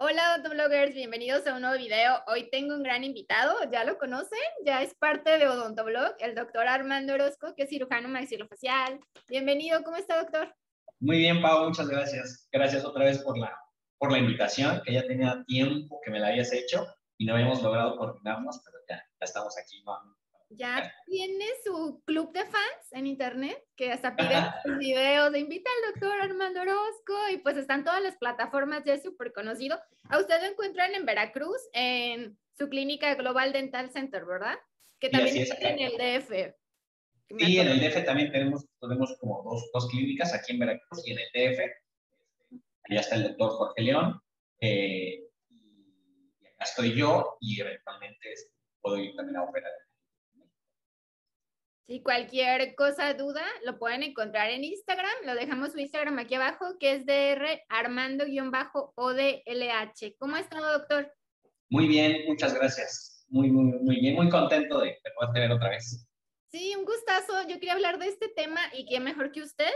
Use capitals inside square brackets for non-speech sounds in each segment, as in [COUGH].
Hola odontobloggers, bienvenidos a un nuevo video. Hoy tengo un gran invitado, ya lo conocen, ya es parte de Odontoblog, el doctor Armando Orozco, que es cirujano maxilofacial. Bienvenido, ¿cómo está doctor? Muy bien, Pau, muchas gracias. Gracias otra vez por la, por la invitación, que ya tenía tiempo que me la habías hecho y no habíamos logrado coordinarnos, pero ya, ya estamos aquí Ya tiene su club de fans en internet que hasta pide videos de invita al doctor Armando Orozco y pues están todas las plataformas, ya es súper conocido. A usted lo encuentran en Veracruz, en su clínica Global Dental Center, ¿verdad? Que también está en el DF. Sí, en el DF también tenemos, tenemos como dos, dos, clínicas, aquí en Veracruz y en el DF. Allá está el doctor Jorge León. Eh, y acá estoy yo y eventualmente puedo ir también a operar. Si cualquier cosa, duda, lo pueden encontrar en Instagram. Lo dejamos su Instagram aquí abajo, que es DR Armando-ODLH. ¿Cómo ha estado, doctor? Muy bien, muchas gracias. Muy, muy, muy bien. Muy contento de, de poder tener otra vez. Sí, un gustazo. Yo quería hablar de este tema y qué mejor que usted,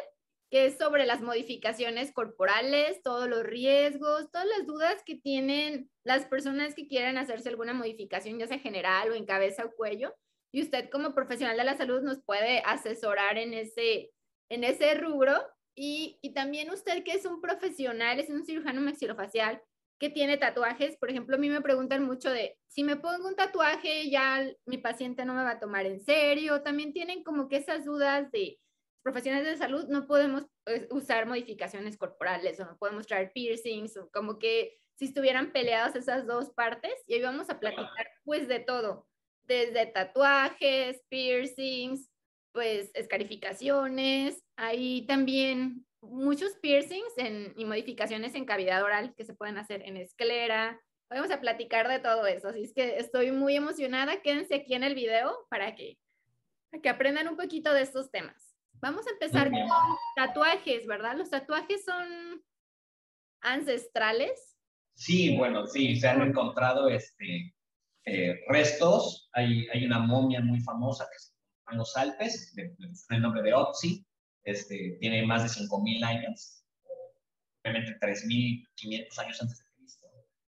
que es sobre las modificaciones corporales, todos los riesgos, todas las dudas que tienen las personas que quieren hacerse alguna modificación, ya sea general o en cabeza o cuello. Y usted como profesional de la salud nos puede asesorar en ese, en ese rubro. Y, y también usted que es un profesional, es un cirujano maxilofacial, que tiene tatuajes, por ejemplo, a mí me preguntan mucho de, si me pongo un tatuaje, ya mi paciente no me va a tomar en serio. También tienen como que esas dudas de profesionales de salud, no podemos pues, usar modificaciones corporales o no podemos traer piercings, o como que si estuvieran peleadas esas dos partes. Y hoy vamos a platicar pues de todo, desde tatuajes, piercings, pues escarificaciones, ahí también muchos piercings en, y modificaciones en cavidad oral que se pueden hacer en esclera. Vamos a platicar de todo eso, así es que estoy muy emocionada. Quédense aquí en el video para que, que aprendan un poquito de estos temas. Vamos a empezar con tatuajes, ¿verdad? Los tatuajes son ancestrales. Sí, bueno, sí, se han encontrado este, eh, restos. Hay, hay una momia muy famosa que se en los Alpes, de, de, el nombre de Otzi, este, tiene más de 5.000 años, obviamente 3.500 años antes de Cristo.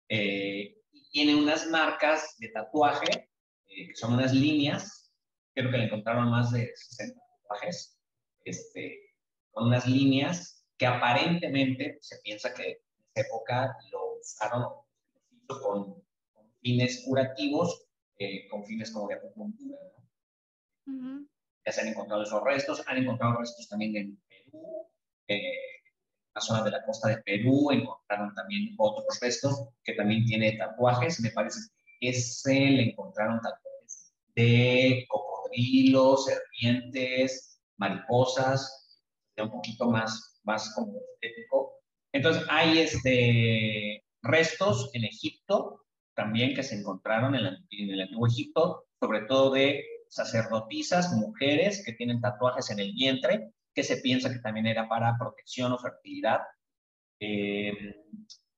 Eh, tiene unas marcas de tatuaje, eh, que son unas líneas, creo que le encontraron más de 60 tatuajes, este, con unas líneas que aparentemente se piensa que en esa época lo usaron con fines curativos, eh, con fines como de acupuntura. ¿no? Uh -huh ya se han encontrado esos restos, han encontrado restos también en Perú, eh, en la zona de la costa de Perú, encontraron también otros restos que también tiene tatuajes, me parece que ese le encontraron tatuajes de cocodrilos, serpientes, mariposas, un poquito más, más como estético. Entonces hay este, restos en Egipto también que se encontraron en, el antiguo Egipto, sobre todo de sacerdotisas, mujeres que tienen tatuajes en el vientre, que se piensa que también era para protección o fertilidad. Eh,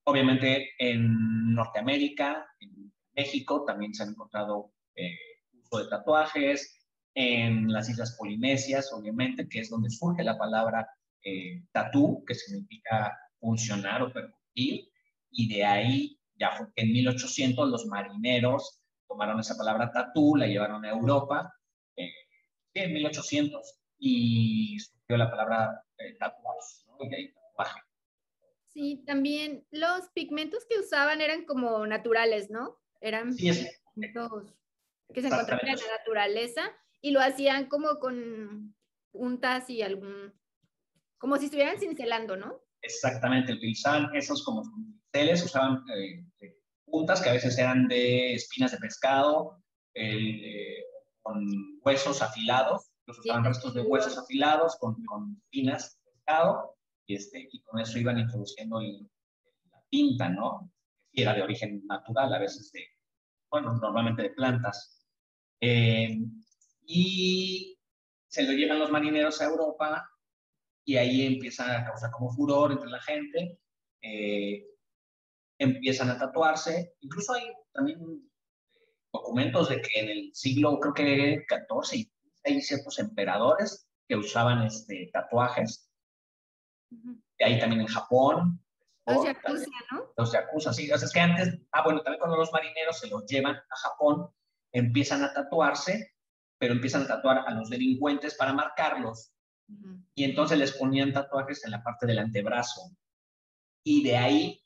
obviamente en Norteamérica, en México, también se han encontrado eh, uso de tatuajes. En las Islas Polinesias, obviamente, que es donde surge la palabra eh, tatú, que significa funcionar o percutir. Y de ahí, ya fue que en 1800 los marineros tomaron esa palabra tatú, la llevaron a Europa, eh, en 1800, y surgió la palabra eh, tatuaje, ¿no? tatuaje. Sí, también los pigmentos que usaban eran como naturales, ¿no? Eran sí, es, pigmentos que se encontraban en la naturaleza y lo hacían como con puntas y algún, como si estuvieran cincelando, ¿no? Exactamente, utilizaban esos como usaban eh, puntas que a veces eran de espinas de pescado, eh, con huesos afilados, los usaban sí. restos de huesos afilados con, con espinas de pescado, y, este, y con eso iban introduciendo el, la tinta, ¿no? Que era de origen natural, a veces de, bueno, normalmente de plantas. Eh, y se lo llevan los marineros a Europa y ahí empieza a causar como furor entre la gente. Eh, empiezan a tatuarse. Incluso hay también documentos de que en el siglo, creo que 14, hay ciertos emperadores que usaban este, tatuajes. Uh -huh. Hay también en Japón, Los yakuza, ¿no? Los yakuza, sí. O sea, es que antes, ah, bueno, también cuando los marineros se los llevan a Japón, empiezan a tatuarse, pero empiezan a tatuar a los delincuentes para marcarlos. Y entonces les ponían tatuajes en la parte del antebrazo. Y de ahí,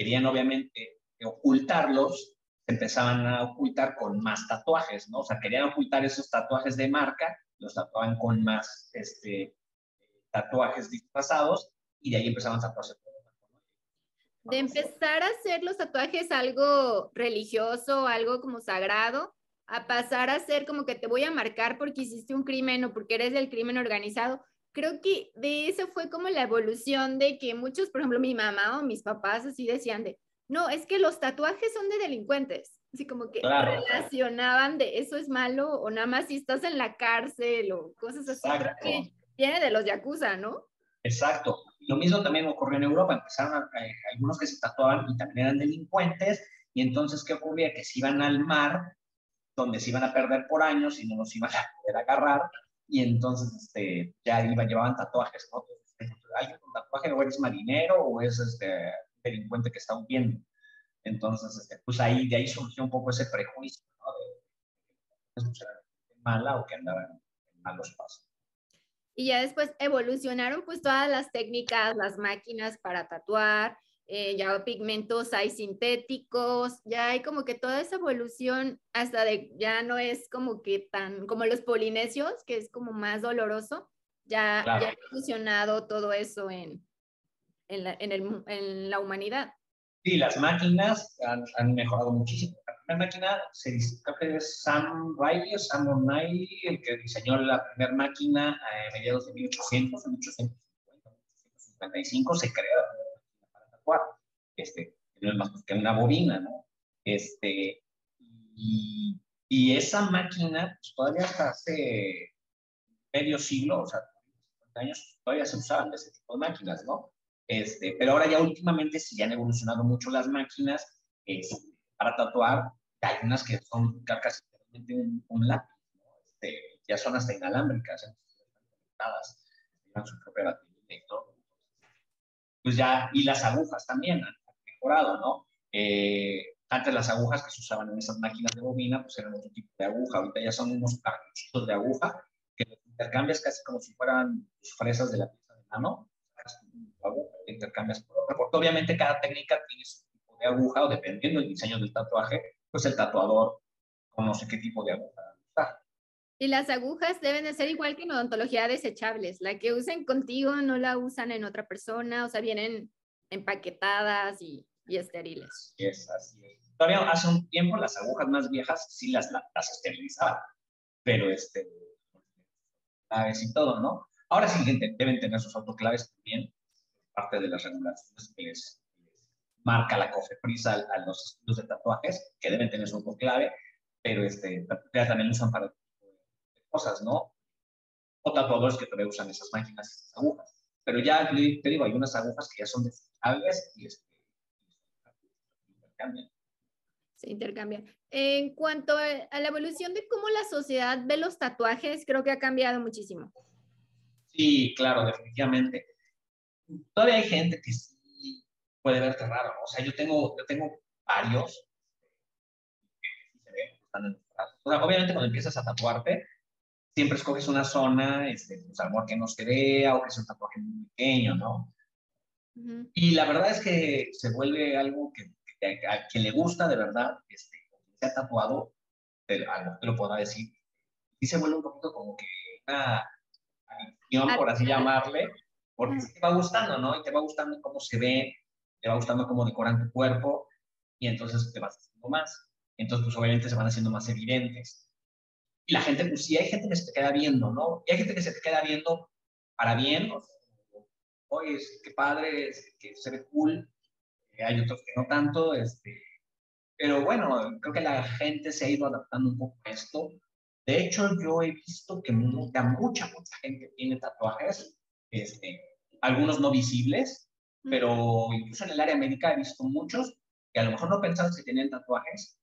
querían obviamente ocultarlos, se empezaban a ocultar con más tatuajes, ¿no? O sea, querían ocultar esos tatuajes de marca, los tatuaban con más este, tatuajes disfrazados y de ahí empezaban a tatuarse. De empezar a hacer los tatuajes algo religioso, algo como sagrado, a pasar a ser como que te voy a marcar porque hiciste un crimen o porque eres del crimen organizado. Creo que de eso fue como la evolución de que muchos, por ejemplo, mi mamá o mis papás así decían de, no, es que los tatuajes son de delincuentes. Así como que relacionaban de eso es malo o nada más si estás en la cárcel o cosas así. Creo que viene de los yakuza, ¿no? Exacto. Lo mismo también ocurrió en Europa. Empezaron algunos que se tatuaban y también eran delincuentes. Y entonces, ¿qué ocurría? Que se iban al mar, donde se iban a perder por años y no los iban a poder agarrar. Y entonces este, ya iban, llevaban tatuajes. ¿no? ¿Hay un tatuaje o eres marinero o es este, delincuente que está huyendo. Entonces, este, pues ahí, de ahí surgió un poco ese prejuicio, ¿no? De, de, mala o que andaba en malos pasos. Y ya después evolucionaron pues todas las técnicas, las máquinas para tatuar, eh, ya pigmentos hay sintéticos, ya hay como que toda esa evolución hasta de, ya no es como que tan, como los polinesios, que es como más doloroso, ya, ya ha evolucionado todo eso en, en la, en, el, en la humanidad. Sí, las máquinas han, han, mejorado muchísimo. La primera máquina, se dice, creo que es Sam Riley o Sam O'Reilly, el que diseñó la primera máquina a mediados de 1800, en 1850, 1855, se creó tatuar. Este, no es más que una bobina, ¿no? Este, y, esa máquina, pues, todavía hasta hace medio siglo, o sea, 50 años, todavía se usaban ese tipo de máquinas, ¿no? Este, pero ahora ya últimamente sí han evolucionado mucho las máquinas este, para tatuar. Hay unas que son casi un, un lápiz, este, ya son hasta inalámbricas, conectadas, tienen su propia batería y todo. Pues ya, y las agujas también han mejorado, ¿no? Eh, antes las agujas que se usaban en esas máquinas de bobina, pues eran otro tipo de aguja. Ahorita ya son unos cartuchos de aguja que intercambias casi como si fueran fresas de la pieza de mano intercambias por otra, porque obviamente cada técnica tiene su tipo de aguja o dependiendo del diseño del tatuaje, pues el tatuador conoce qué tipo de aguja. Y las agujas deben de ser igual que en odontología desechables. La que usen contigo no la usan en otra persona, o sea, vienen empaquetadas y, y estériles. Así es, así. Todavía hace un tiempo las agujas más viejas sí las, las esterilizaban, pero este, claves y todo, ¿no? Ahora sí deben tener sus autoclaves también, parte de las regulaciones que les, marca la COFEPRIS a, a, los estudios de tatuajes, que deben tener su autoclave, pero este, también usan para cosas, ¿no? O tatuadores que todavía usan esas máquinas, esas agujas. Pero ya te digo, hay unas agujas que ya son desechables y este, intercambian. Se intercambian. En cuanto a la evolución de cómo la sociedad ve los tatuajes, creo que ha cambiado muchísimo. Sí, claro, definitivamente todavía hay gente que sí puede verte raro, O sea, yo tengo, yo tengo varios que se ven, están o sea, obviamente cuando empiezas a tatuarte, siempre escoges una zona, este, pues, a que no se vea o que sea un tatuaje muy pequeño, ¿no? Y la verdad es que se vuelve algo que, que a quien le gusta de verdad, este, se ha tatuado, te, algo te lo podrá decir, y se vuelve un poquito como que una adicción, por así llamarle, porque te va gustando, ¿no? Y te va gustando cómo se ve, te va gustando cómo decoran tu cuerpo, y entonces te vas haciendo más. Entonces, pues obviamente se van haciendo más evidentes. Y la gente, pues sí, hay gente que se te queda viendo, ¿no? Y hay gente que se te queda viendo para bien, o sea, oye, qué padre, que se ve cool. Eh, hay otros que no tanto, este, pero bueno, creo que la gente se ha ido adaptando un poco a esto. De hecho, yo he visto que mucha, mucha, mucha gente tiene tatuajes este, algunos no visibles, pero incluso en el área médica he visto muchos que a lo mejor no pensabas que tenían tatuajes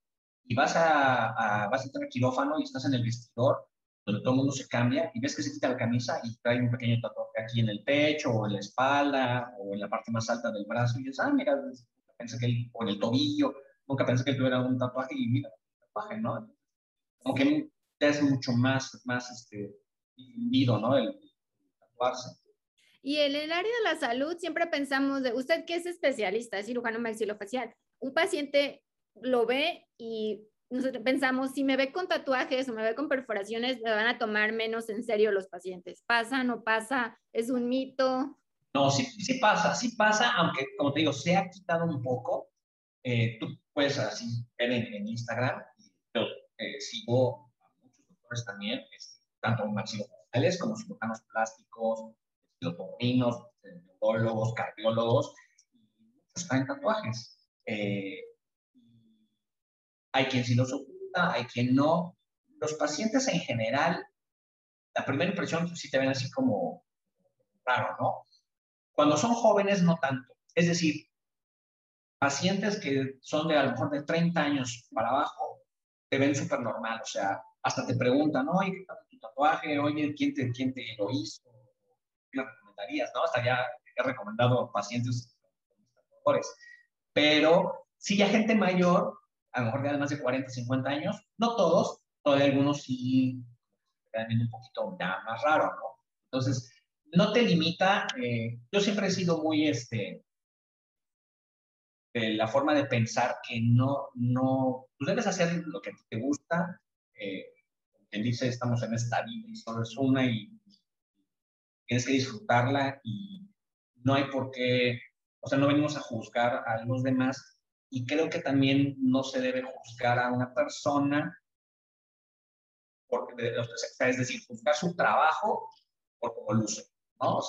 y vas a, vas a entrar al quirófano y estás en el vestidor donde todo el mundo se cambia y ves que se quita la camisa y trae un pequeño tatuaje aquí en el pecho o en la espalda o en la parte más alta del brazo y dices, ah, mira, pensé que él, o en el tobillo, nunca pensé que él tuviera un tatuaje y mira, tatuaje, ¿no? Como que es mucho más, más este, difundido, ¿no? El, tatuarse. Y en el área de la salud siempre pensamos de usted que es especialista, es cirujano maxilofacial. Un paciente lo ve y nosotros pensamos, si me ve con tatuajes o me ve con perforaciones, me van a tomar menos en serio los pacientes. ¿Pasa, no pasa? ¿Es un mito? No, sí, sí pasa, sí pasa, aunque como te digo, se ha quitado un poco. Eh, tú puedes así ver en, Instagram, yo eh, sigo a muchos doctores también, este, tanto maxilofaciales como cirujanos plásticos, estilotorrinos, neurólogos, cardiólogos, y muchos traen tatuajes. Eh, hay quien sí los oculta, hay quien no. Los pacientes en general, la primera impresión sí te ven así como raro, ¿no? Cuando son jóvenes, no tanto. Es decir, pacientes que son de a lo mejor de 30 años para abajo, te ven súper normal, o sea, hasta te preguntan, oye, ¿qué tal tu tatuaje? Oye, ¿quién te, quién te lo hizo? ¿Qué recomendarías? ¿no? Hasta ya he recomendado pacientes con tatuadores. Pero si ya gente mayor, a lo mejor de más de 40, 50 años, no todos, todavía algunos sí quedan un poquito ya más raro, ¿no? Entonces, no te limita, eh, yo siempre he sido muy, este, de la forma de pensar que no, no, tú debes hacer lo que te gusta, eh, quien dice, estamos en esta vida y solo es una y tienes que disfrutarla y no hay por qué, o sea, no venimos a juzgar a los demás y creo que también no se debe juzgar a una persona, porque, es decir, juzgar su trabajo por cómo luce, ¿no?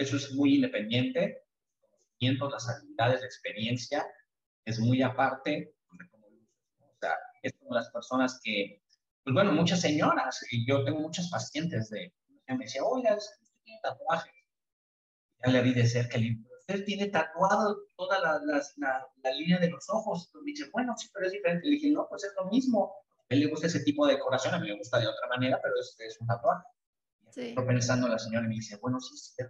eso es muy independiente, conocimiento, las habilidades, la experiencia, es muy aparte de cómo luce. O sea, es como las personas que, pues bueno, muchas señoras, y yo tengo muchas pacientes de, me decía, oiga, usted tiene tatuaje. Ya le vi de cerca el él tiene tatuado toda la, la, línea de los ojos. me dice, bueno, sí, pero es diferente. Le dije, no, pues es lo mismo. A él le gusta ese tipo de decoración, a mí me gusta de otra manera, pero es, es un tatuaje. Sí. pensando la señora y me dice, bueno, sí, sí.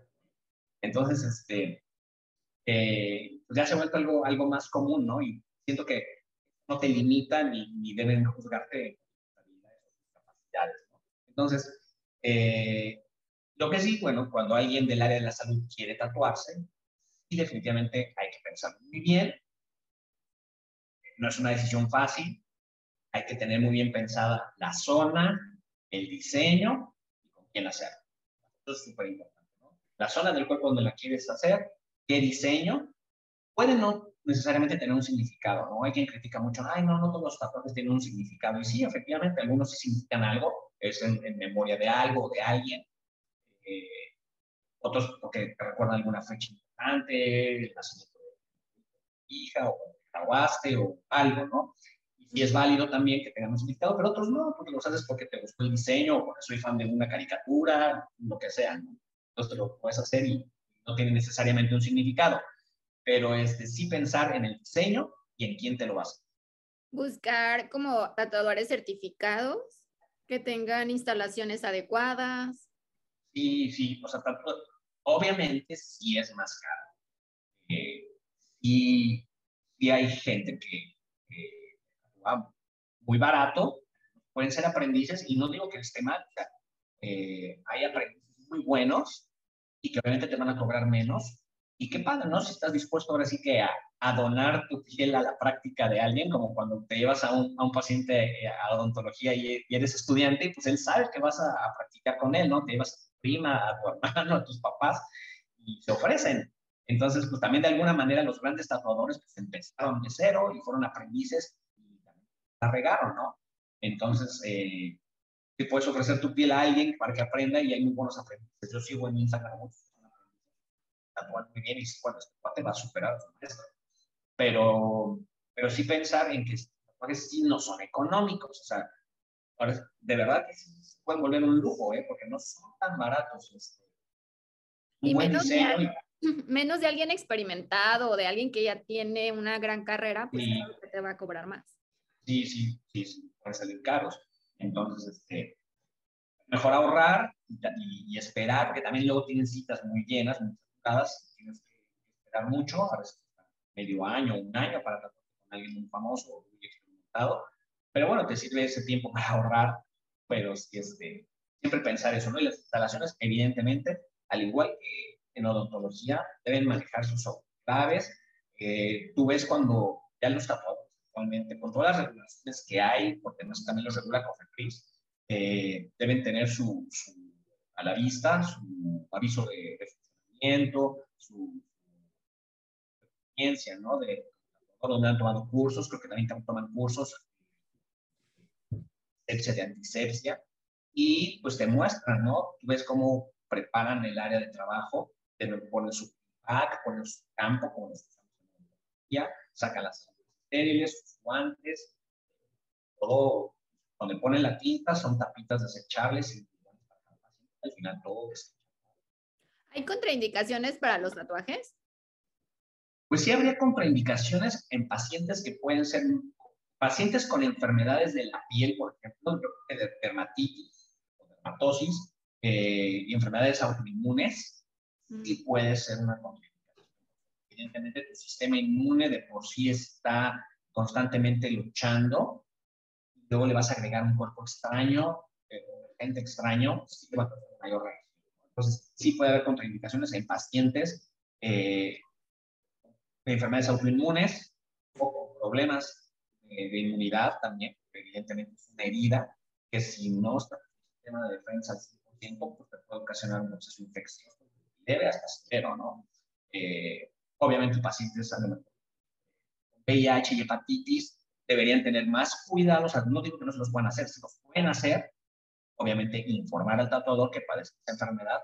Entonces, este, eh, pues ya se ha vuelto algo, algo más común, ¿no? Y siento que no te limita ni, ni deben juzgarte capacidades, ¿no? Entonces, eh, lo que sí, bueno, cuando alguien del área de la salud quiere tatuarse, y definitivamente hay que pensar muy bien. No es una decisión fácil, hay que tener muy bien pensada la zona, el diseño y con quién hacerlo. Eso es súper importante. La zona del cuerpo donde la quieres hacer, qué diseño, puede no necesariamente tener un significado, ¿no? Hay quien critica mucho, ay, no, no todos los tatuajes tienen un significado. Y sí, efectivamente, algunos sí significan algo, es en, memoria de algo, de alguien. Eh, otros porque recuerdan alguna fecha el nacimiento de hija o graduaste o algo, ¿no? Y es válido también que tengamos significado, pero otros no, porque los haces porque te gustó el diseño o porque soy fan de una caricatura, lo que sea, ¿no? Entonces te lo puedes hacer y no tiene necesariamente un significado, pero este, sí pensar en el diseño y en quién te lo vas Buscar como tatuadores certificados que tengan instalaciones adecuadas. Sí, sí, o sea, Obviamente sí es más caro. Eh, y, hay gente que, va muy barato, pueden ser aprendices, y no digo que esté mal, eh, hay aprendices muy buenos y que obviamente te van a cobrar menos. Y qué padre, ¿no? Si estás dispuesto ahora sí que a, donar tu piel a la práctica de alguien, como cuando te llevas a un, a un paciente eh, a odontología y, eres estudiante, y pues él sabe que vas a, a, practicar con él, ¿no? Te llevas prima, a tu hermano, [LAUGHS] a tus papás, y se ofrecen. Entonces, pues también de alguna manera los grandes tatuadores pues empezaron de cero y fueron aprendices y la regaron, ¿no? Entonces, eh, te puedes ofrecer tu piel a alguien para que aprenda y hay muy buenos aprendices. Yo sigo en Instagram muchos tatuan muy bien y bueno, este te va a superar a su maestro. Pero, pero sí pensar en que los tatuajes sí no son económicos, o sea, de verdad que sí pueden volver un lujo, ¿eh? porque no son tan baratos. Este, y menos, de, [LAUGHS] menos de alguien experimentado o de alguien que ya tiene una gran carrera, pues te va a cobrar más. Sí, sí, sí, sí, pueden salir caros. Entonces, este, mejor ahorrar y, esperar, porque también luego tienen citas muy llenas, muy saturadas, tienes que esperar mucho, a veces medio año, un año para tratar con alguien muy famoso o muy experimentado. Pero bueno, te sirve ese tiempo [LAUGHS] para ahorrar, pero sí, este, siempre pensar eso, ¿no? Y las instalaciones, evidentemente, al igual que en odontología, deben manejar sus claves. Eh, tú ves cuando ya los tatuadores actualmente, con todas las regulaciones que hay, porque no también los regula COFEPRIS, eh, deben tener su, a la vista su aviso de, funcionamiento, su, experiencia, ¿no? De donde han tomado cursos, creo que también toman cursos de antisepsia, y pues te muestran, ¿no? Tú ves cómo preparan el área de trabajo, ponen su pack, ponen su campo, su ya, sacan las estériles, sus guantes, todo, donde ponen la tinta son tapitas desechables y al final todo es. ¿Hay contraindicaciones para los tatuajes? Pues sí habría contraindicaciones en pacientes que pueden ser pacientes con enfermedades de la piel, por ejemplo, de dermatitis o dermatosis eh, y enfermedades autoinmunes, mm. sí puede ser una contraindicación. Evidentemente, tu sistema inmune de por sí está constantemente luchando, luego le vas a agregar un cuerpo extraño, eh, gente extraño, sí va a tener mayor reacción. Entonces, sí puede haber contraindicaciones en pacientes eh, de enfermedades autoinmunes o con problemas de inmunidad también, evidentemente es una herida que si no está en el sistema de defensa al 100%, pues te puede ocasionar un proceso infeccioso debe hasta cero, ¿no? Eh, obviamente pacientes con VIH y hepatitis deberían tener más cuidado, o sea, no digo que no se los puedan hacer, se los pueden hacer, obviamente informar al tatuador que padece esta enfermedad,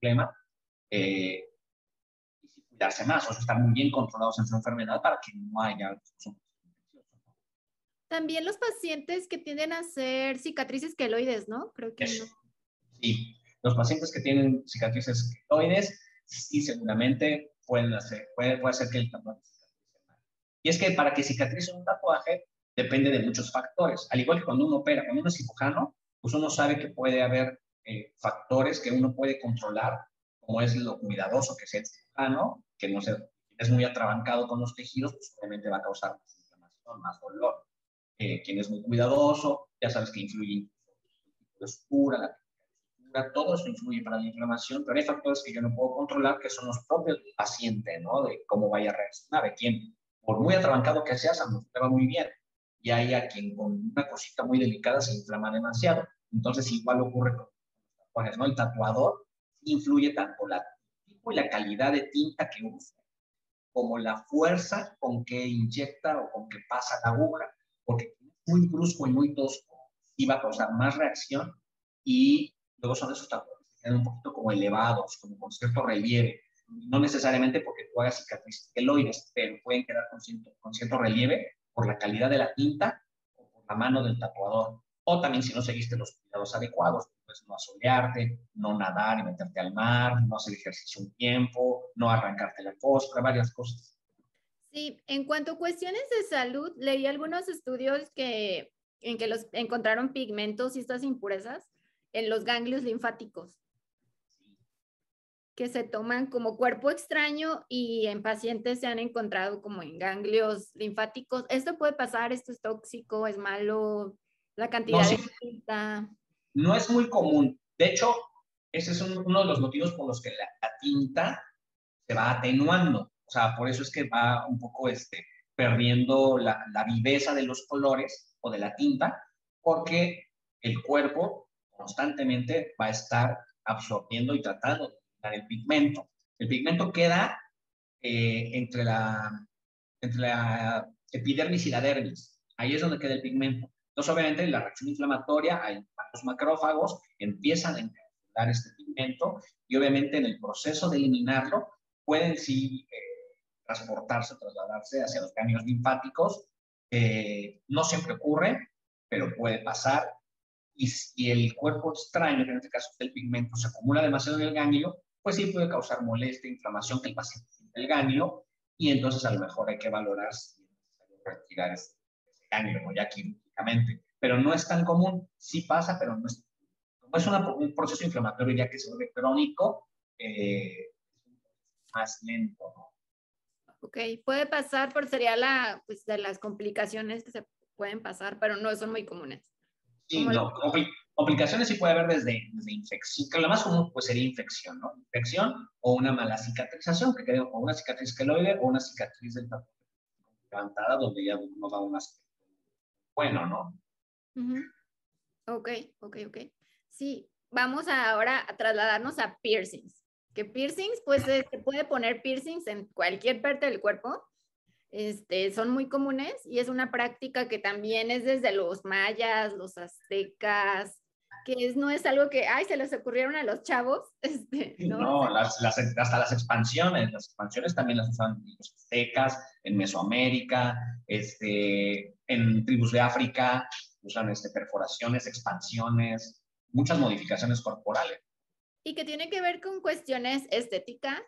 problema, eh, y cuidarse más, o sea, estar muy bien controlados en su enfermedad para que no haya también los pacientes que tienden a hacer cicatrices queloides, ¿no? Creo que no. Sí, los pacientes que tienen cicatrices queloides, sí, seguramente pueden hacer, puede, puede hacer que el tatuaje Y es que para que cicatrice un tatuaje depende de muchos factores. Al igual que cuando uno opera, cuando uno es cirujano, pues uno sabe que puede haber eh, factores que uno puede controlar, como es lo cuidadoso que sea el cirujano, que no se, es muy atrabancado con los tejidos, pues obviamente va a causar más inflamación, más dolor. Eh, quien es muy cuidadoso, ya sabes que influye la oscura, la textura, todo eso influye para la inflamación, pero hay factores que yo no puedo controlar, que son los propios del paciente, ¿no? De cómo vaya a reaccionar, de quién, por muy atrabancado que seas, a lo te va muy bien, y hay a quien con una cosita muy delicada se inflama demasiado. Entonces, igual ocurre con los tatuajes, ¿no? El tatuador influye tanto la tipo y la calidad de tinta que usa, como la fuerza con que inyecta o con que pasa la aguja porque muy brusco y muy tosco iba a causar más reacción y luego son esos tatuajes que quedan un poquito como elevados, como con cierto relieve. No necesariamente porque tú hagas cicatrices queloides, pero pueden quedar con cierto, con cierto relieve por la calidad de la tinta o por la mano del tatuador. O también si no seguiste los cuidados adecuados, pues no asolearte, no nadar y meterte al mar, no hacer ejercicio un tiempo, no arrancarte la fósfora, varias cosas. Sí, en cuanto a cuestiones de salud, leí algunos estudios que, en que los encontraron pigmentos y estas impurezas en los ganglios linfáticos que se toman como cuerpo extraño y en pacientes se han encontrado como en ganglios linfáticos. ¿Esto puede pasar? ¿Esto es tóxico? ¿Es malo? ¿La cantidad de tinta? No es muy común. De hecho, ese es uno de los motivos por los que la tinta se va atenuando. O sea, por eso es que va un poco este, perdiendo la, la viveza de los colores o de la tinta, porque el cuerpo constantemente va a estar absorbiendo y tratando de quitar el pigmento. El pigmento queda eh, entre, la, entre la epidermis y la dermis. Ahí es donde queda el pigmento. Entonces, obviamente, la reacción inflamatoria, los macrófagos empiezan a encapsular este pigmento y obviamente en el proceso de eliminarlo pueden sí eh, transportarse, trasladarse hacia los ganglios linfáticos. Eh, no siempre ocurre, pero puede pasar. Y si el cuerpo extraño, en este caso el pigmento, se acumula demasiado en el ganglio, pues sí puede causar molestia, inflamación que el paciente siente el ganglio y entonces a lo mejor hay que valorar si es necesario retirar ese, ganglio, ya quirúrgicamente. pero no es tan común. Sí pasa, pero no es. Como es un proceso inflamatorio ya que se vuelve crónico, eh, más lento, ¿no? Ok, puede pasar por sería la, pues, de las complicaciones que se pueden pasar, pero no son muy comunes. Sí, no, complicaciones sí puede haber desde, desde infección, que lo más común pues sería infección, ¿no? Infección o una mala cicatrización, que quede o una cicatriz queloide o una cicatriz del levantada donde ya no da un aspecto bueno, ¿no? Ok, ok, ok. Sí, vamos ahora a trasladarnos a piercings que piercings, pues se puede poner piercings en cualquier parte del cuerpo. Este, son muy comunes y es una práctica que también es desde los mayas, los aztecas, que es, no es algo que, ay, se les ocurrieron a los chavos. [LAUGHS] Este, no, no las, las, hasta las expansiones, las expansiones también las usan los aztecas, en Mesoamérica, este, en tribus de África, usan este, perforaciones, expansiones, muchas modificaciones corporales y que tiene que ver con cuestiones estéticas,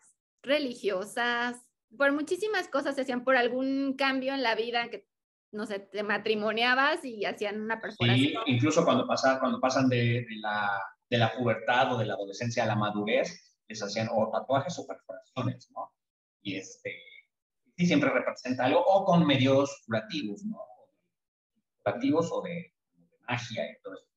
religiosas, por muchísimas cosas se hacían por algún cambio en la vida que no sé, te matrimoniabas y hacían una perforación. Sí, incluso cuando pasan, cuando pasan de, la, de la pubertad o de la adolescencia a la madurez, les hacían o tatuajes o perforaciones, ¿no? Y este, sí siempre representa algo, o con medios curativos, ¿no? Curativos o de, de magia y todo eso.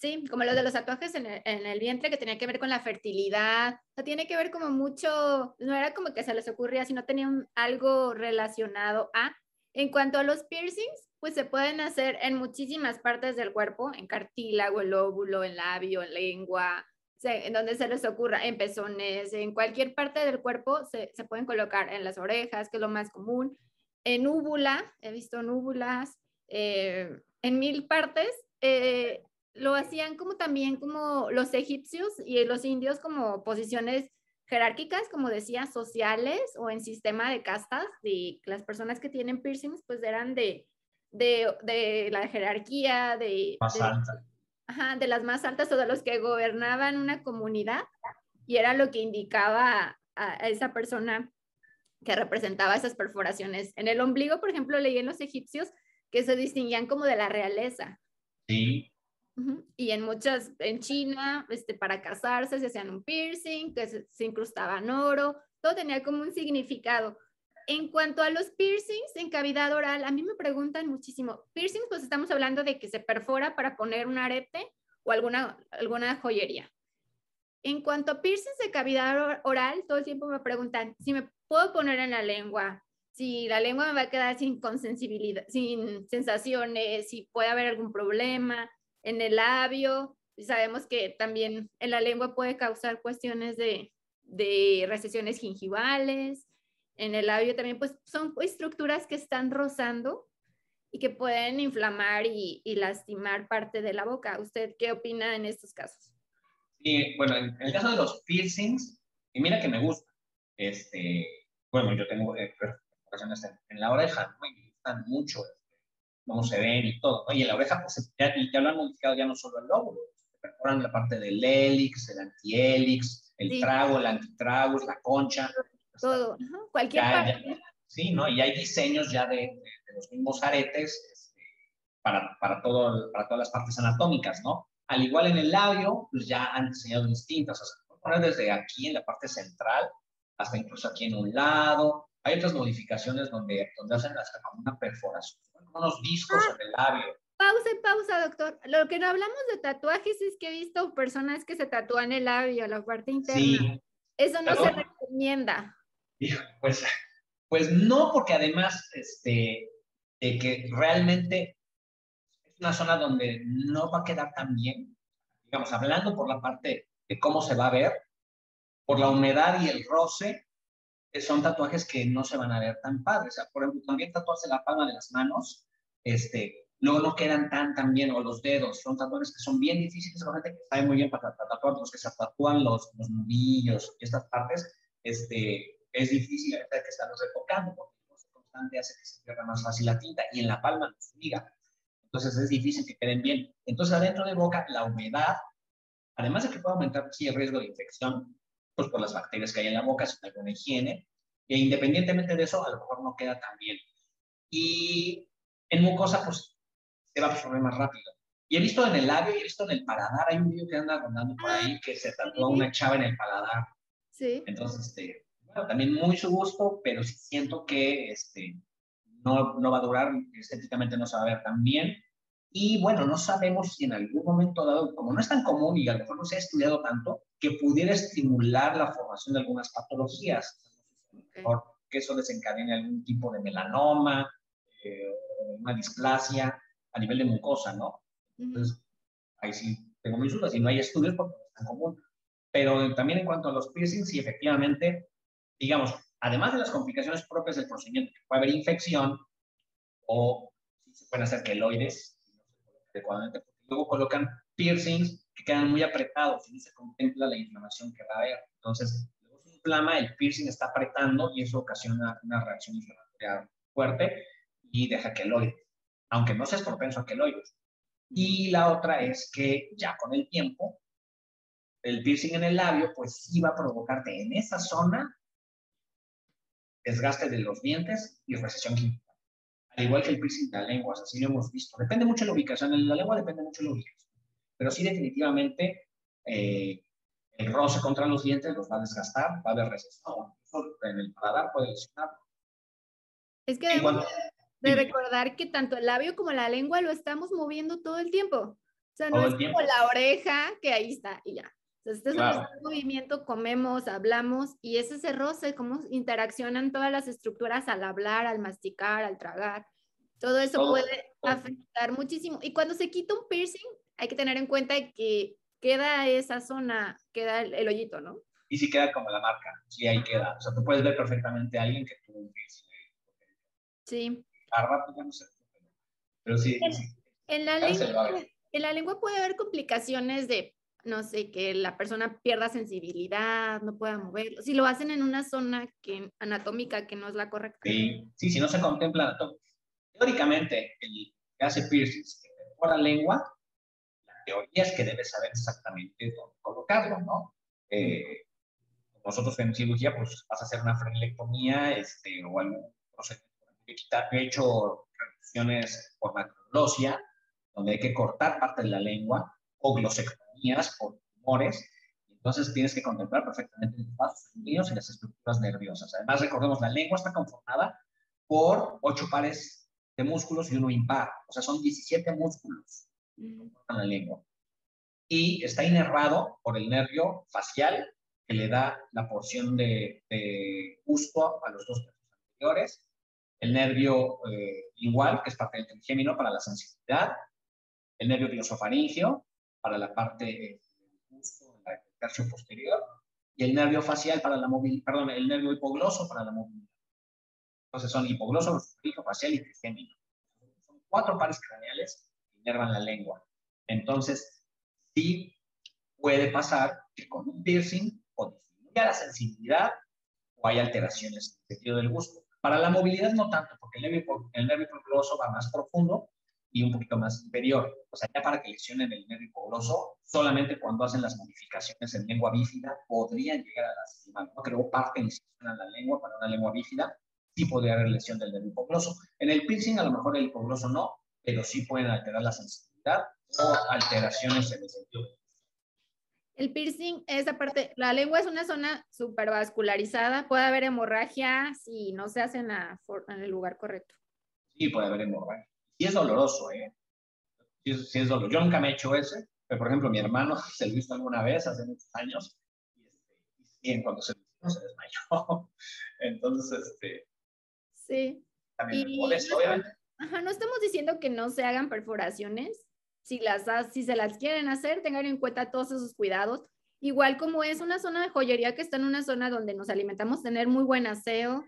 Sí, como lo de los tatuajes en el, vientre que tenía que ver con la fertilidad, o sea, tiene que ver como mucho, no era como que se les ocurría, sino tenía algo relacionado a. En cuanto a los piercings, pues se pueden hacer en muchísimas partes del cuerpo, en cartílago, el óvulo, en labio, en lengua, en donde se les ocurra, en pezones, en cualquier parte del cuerpo se, se pueden colocar en las orejas, que es lo más común, en úvula, he visto núbulas, eh, en mil partes. Eh, lo hacían como también como los egipcios y los indios como posiciones jerárquicas, como decía, sociales o en sistema de castas, de las personas que tienen piercings pues eran de, de, de la jerarquía, de, de, de las más altas o de los que gobernaban una comunidad y era lo que indicaba a, a esa persona que representaba esas perforaciones. En el ombligo, por ejemplo, leí en los egipcios que se distinguían como de la realeza. Sí, y en muchas, en China, este, para casarse se hacían un piercing, que se, se, incrustaban oro, todo tenía como un significado. En cuanto a los piercings en cavidad oral, a mí me preguntan muchísimo, piercings pues estamos hablando de que se perfora para poner un arete o alguna, alguna joyería. En cuanto a piercings de cavidad oral, todo el tiempo me preguntan si me puedo poner en la lengua, si la lengua me va a quedar sin consensibilidad, sin sensaciones, si puede haber algún problema en el labio, sabemos que también en la lengua puede causar cuestiones de, de recesiones gingivales, en el labio también, pues son estructuras que están rozando y que pueden inflamar y, y, lastimar parte de la boca. ¿Usted qué opina en estos casos? Sí, bueno, en, el caso de los piercings, y mira que me gusta, este, bueno, yo tengo eh, en, en, la oreja, me gustan mucho, cómo se ven y todo, ¿no? Y en la oreja, pues ya, ya lo han modificado ya no solo el lóbulo, perforan la parte del hélix, el antihelix, el trago, el antitrago, la concha. Todo, cualquier parte. sí, ¿no? Y hay diseños ya de, de, los mismos aretes este, para, para, todo, para todas las partes anatómicas, ¿no? Al igual en el labio, pues ya han diseñado distintas, o sea, poner desde aquí en la parte central hasta incluso aquí en un lado. Hay otras modificaciones donde, donde hacen hasta como una perforación unos discos en el labio. Pausa y pausa, doctor. Lo que no hablamos de tatuajes es que he visto personas que se tatúan el labio, la parte interna. Sí. Eso no se recomienda. Pues, pues no, porque además, este, de que realmente es una zona donde no va a quedar tan bien. Digamos, hablando por la parte de cómo se va a ver, por la humedad y el roce, son tatuajes que no se van a ver tan padres. O sea, por ejemplo, también tatuarse la palma de las manos, este, luego no quedan tan, tan bien, o los dedos, son tatuajes que son bien difíciles, la gente que sabe muy bien para, tatuar, los que se tatúan los, los nudillos y estas partes, este, es difícil que estarlos retocando, porque el roce constante hace que se pierda más fácil la tinta, y en la palma no se diga. Entonces es difícil que queden bien. Entonces adentro de boca, la humedad, además de que puede aumentar sí, el riesgo de infección, pues por las bacterias que hay en la boca, sin alguna higiene, e independientemente de eso, a lo mejor no queda tan bien. Y en mucosa, pues se va a absorber más rápido. Y he visto en el labio, y he visto en el paladar, hay un video que anda rondando por ahí que se tatúa una chava en el paladar. Sí. Entonces, este, bueno, también muy su gusto, pero sí siento que este, no, no va a durar, estéticamente no se va a ver tan bien. Y bueno, no sabemos si en algún momento dado, como no es tan común y a lo mejor no se ha estudiado tanto, que pudiera estimular la formación de algunas patologías. Por que eso desencadene algún tipo de melanoma, eh, una displasia a nivel de mucosa, ¿no? Entonces, ahí sí tengo mis dudas y no hay estudios porque no es tan común. Pero también en cuanto a los piercings, sí, efectivamente, digamos, además de las complicaciones propias del procedimiento, puede haber infección o se pueden hacer queloides, adecuadamente, porque luego colocan piercings que quedan muy apretados y no se contempla la inflamación que va a haber. Entonces, luego se inflama, el piercing está apretando y eso ocasiona una reacción inflamatoria fuerte y deja queloides, aunque no seas propenso a queloides. Y la otra es que ya con el tiempo, el piercing en el labio, pues sí va a provocarte en esa zona desgaste de los dientes y recesión química. Al igual que el piercing de la lengua, así lo hemos visto. Depende mucho de la ubicación. En la lengua depende mucho de la ubicación. Pero sí, definitivamente, eh, el roce contra los dientes los va a desgastar, va a haber recesión. En el paladar puede lesionar. Es que debemos de recordar que tanto el labio como la lengua lo estamos moviendo todo el tiempo. O sea, no es como la oreja que ahí está y ya. Entonces, este es un movimiento, comemos, hablamos y es ese roce, cómo interaccionan todas las estructuras al hablar, al masticar, al tragar. Todo eso puede afectar muchísimo. Y cuando se quita un piercing, hay que tener en cuenta que queda esa zona, queda el, hoyito, ¿no? Y si queda como la marca, sí, ahí queda. O sea, tú puedes ver perfectamente a alguien que tuvo un piercing. Sí. A rato ya no sé. Pero sí. En, la lengua, en la lengua puede haber complicaciones de no sé, que la persona pierda sensibilidad, no pueda moverlo. Si lo hacen en una zona que, anatómica que no es la correcta. Sí, sí, si no se contempla Teóricamente, el que hace piercings que la lengua, la teoría es que debe saber exactamente dónde colocarlo, ¿no? Eh, nosotros en cirugía, pues vas a hacer una frenelectomía este, o algún procedimiento de quitar. He hecho reducciones por macroglosia, donde hay que cortar parte de la lengua, o glosectomía por tumores, entonces tienes que contemplar perfectamente los vasos sanguíneos y las estructuras nerviosas. Además, recordemos, la lengua está conformada por ocho pares de músculos y uno impar, o sea, son 17 músculos en la lengua. Y está inervado por el nervio facial, que le da la porción de, gusto a los dos nervios anteriores, el nervio eh, igual, que es parte del trigémino para la sensibilidad, el nervio gliosofaringeo, para la parte del gusto, el tercio posterior, y el nervio facial para la movilidad, perdón, el nervio hipogloso para la movilidad. Entonces son hipogloso, facial y trigémino. Son cuatro pares craneales que inervan la lengua. Entonces, sí puede pasar que con un piercing o disminuya la sensibilidad o hay alteraciones en el sentido del gusto. Para la movilidad no tanto, porque el nervio, el nervio va más profundo y un poquito más inferior. O sea, ya para que lesionen el nervio hipogloso, solamente cuando hacen las modificaciones en lengua bífida podrían llegar a lastimar. No creo parte siquiera en la lengua para una lengua bífida, sí podría haber lesión del nervio hipogloso. En el piercing a lo mejor el hipogloso no, pero sí pueden alterar la sensibilidad o alteraciones en el sentido. El piercing, esa parte, la lengua es una zona supervascularizada, puede haber hemorragia si no se hace en, en el lugar correcto. Sí, puede haber hemorragia. Y es doloroso, ¿eh? Sí, es doloroso. Yo nunca me he hecho ese, pero por ejemplo, mi hermano [LAUGHS] se lo hizo alguna vez hace muchos años y, en cuanto se lo hizo se desmayó. [LAUGHS] Entonces, este. Sí. También y, obviamente. Ajá, no estamos diciendo que no se hagan perforaciones. Si, las, si se las quieren hacer, tengan en cuenta todos esos cuidados. Igual como es una zona de joyería que está en una zona donde nos alimentamos, tener muy buen aseo,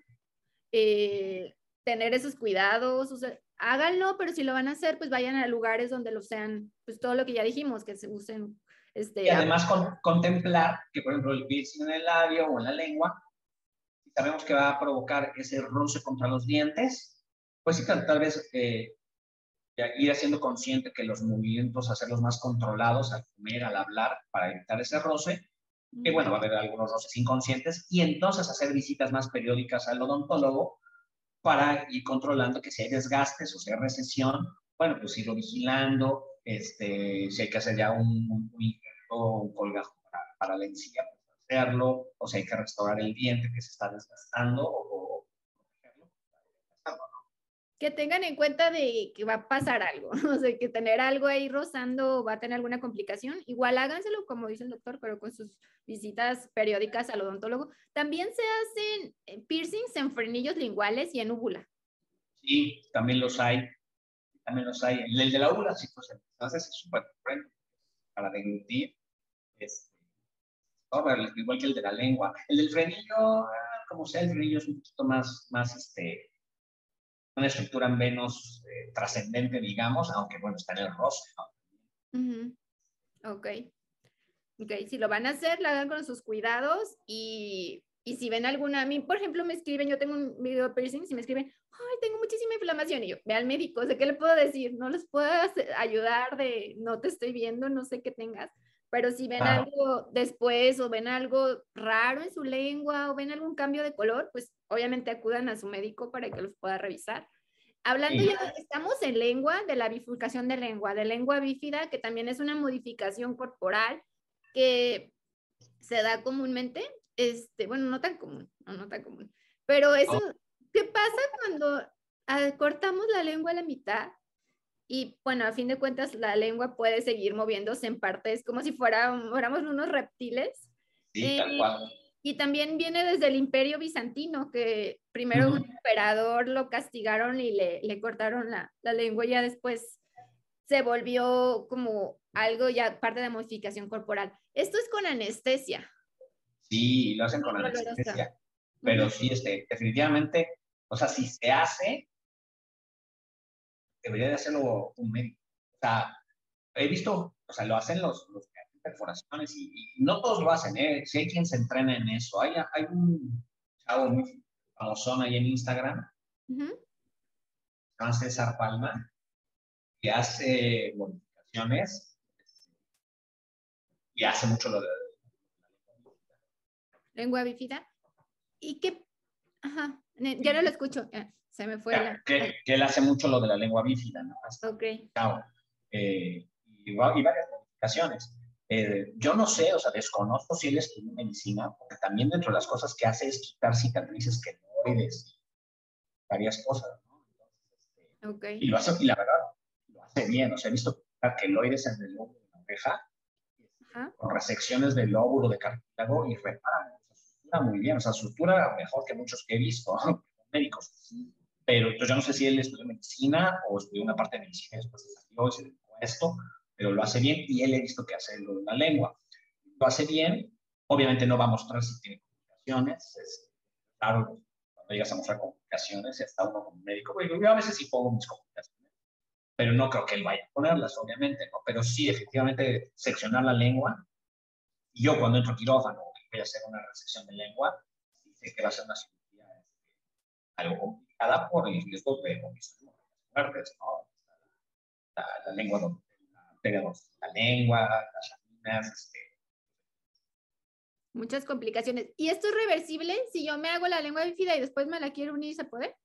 eh, tener esos cuidados, o sea, háganlo, pero si lo van a hacer, pues vayan a lugares donde lo sean, pues todo lo que ya dijimos, que se usen. Este, y además contemplar que, por ejemplo, el piercing en el labio o en la lengua, sabemos que va a provocar ese roce contra los dientes, pues sí, tal, vez eh, ir haciendo consciente que los movimientos, hacerlos más controlados al comer, al hablar, para evitar ese roce, que bueno, va a haber algunos roces inconscientes, y entonces hacer visitas más periódicas al odontólogo para ir controlando que si hay desgastes o si hay recesión, bueno, pues irlo vigilando, este, si hay que hacer ya un, un, colgajo para, para, la encía, pues hacerlo, o si hay que restaurar el diente que se está desgastando o, que tengan en cuenta de que va a pasar algo, [LAUGHS] o sea, que tener algo ahí rozando va a tener alguna complicación, igual háganselo, como dice el doctor, pero con sus visitas periódicas al odontólogo. También se hacen eh, piercings en frenillos linguales y en úvula. Sí, también los hay, también los hay. El de la úvula, sí, pues entonces es súper para deglutir, es igual que el de la lengua. El del frenillo, ah, como sea, el frenillo es un poquito más, más este, una estructura menos eh, trascendente, digamos, aunque bueno, está en el rostro. Ok. Ok, si lo van a hacer, lo hagan con sus cuidados y, y, si ven alguna, a mí, por ejemplo, me escriben, yo tengo un video piercing, si me escriben, ay, tengo muchísima inflamación, y yo, ve al médico, sé qué le puedo decir, no les puedo ayudar de, no te estoy viendo, no sé qué tengas, pero si ven algo después o ven algo raro en su lengua o ven algún cambio de color, pues obviamente acudan a su médico para que los pueda revisar. Hablando ya, estamos en lengua, de la bifurcación de lengua, de lengua bífida, que también es una modificación corporal que se da comúnmente, este, bueno, no tan común, no, no tan común, pero eso, oh. ¿qué pasa cuando ah, cortamos la lengua a la mitad y bueno, a fin de cuentas, la lengua puede seguir moviéndose en partes como si fuera, fuéramos unos reptiles. Sí, tal eh, cual. Y también viene desde el imperio bizantino, que primero un emperador lo castigaron y le, le cortaron la, la, lengua, y ya después se volvió como algo ya parte de modificación corporal. Esto es con anestesia. Sí, lo hacen con anestesia. Pero sí, este, definitivamente, o sea, si se hace, debería de hacerlo un médico. O sea, he visto, o sea, lo hacen los, los perforaciones y, no todos lo hacen, ¿eh? Si hay quien se entrena en eso. Hay, hay un chavo muy famoso ahí en Instagram, uh César Palma, que hace modificaciones y hace mucho lo de lengua bífida. ¿Y qué? Ajá, ya no lo escucho. Se me fue. que, que, él hace mucho lo de la lengua bífida, ¿no? ok. Eh, y, varias modificaciones. Eh, yo no sé, o sea, desconozco si él estudió medicina, porque también dentro de las cosas que hace es quitar cicatrices queloides, varias cosas, ¿no? Este, okay. y, lo hace, y la verdad, lo hace bien, o sea, he visto queloides en el lóbulo de la oreja, con resecciones del lóbulo de cartílago y repara, o sea, sutura muy bien, o sea, sutura mejor que muchos que he visto, [LAUGHS] médicos pero entonces yo no sé si él estudió medicina o estudió una parte de medicina y después se salió y se dedicó esto, pero lo hace bien y él he visto que hace lo de la lengua. Lo hace bien, obviamente no va a mostrar si tiene complicaciones, es claro, cuando llegas a mostrar complicaciones, está uno como médico, yo a veces sí pongo mis complicaciones, pero no creo que él vaya a ponerlas, obviamente, ¿no? pero sí, efectivamente, seccionar la lengua, y yo cuando entro a quirófano voy a hacer una resección de lengua, sé que va a ser una cirugía este, algo por el riesgo de fuertes, ¿no? La, la lengua donde la, lengua, las laminas, este. Muchas complicaciones. ¿Y esto es reversible? Si yo me hago la lengua bífida y después me la quiero unir, ¿se puede?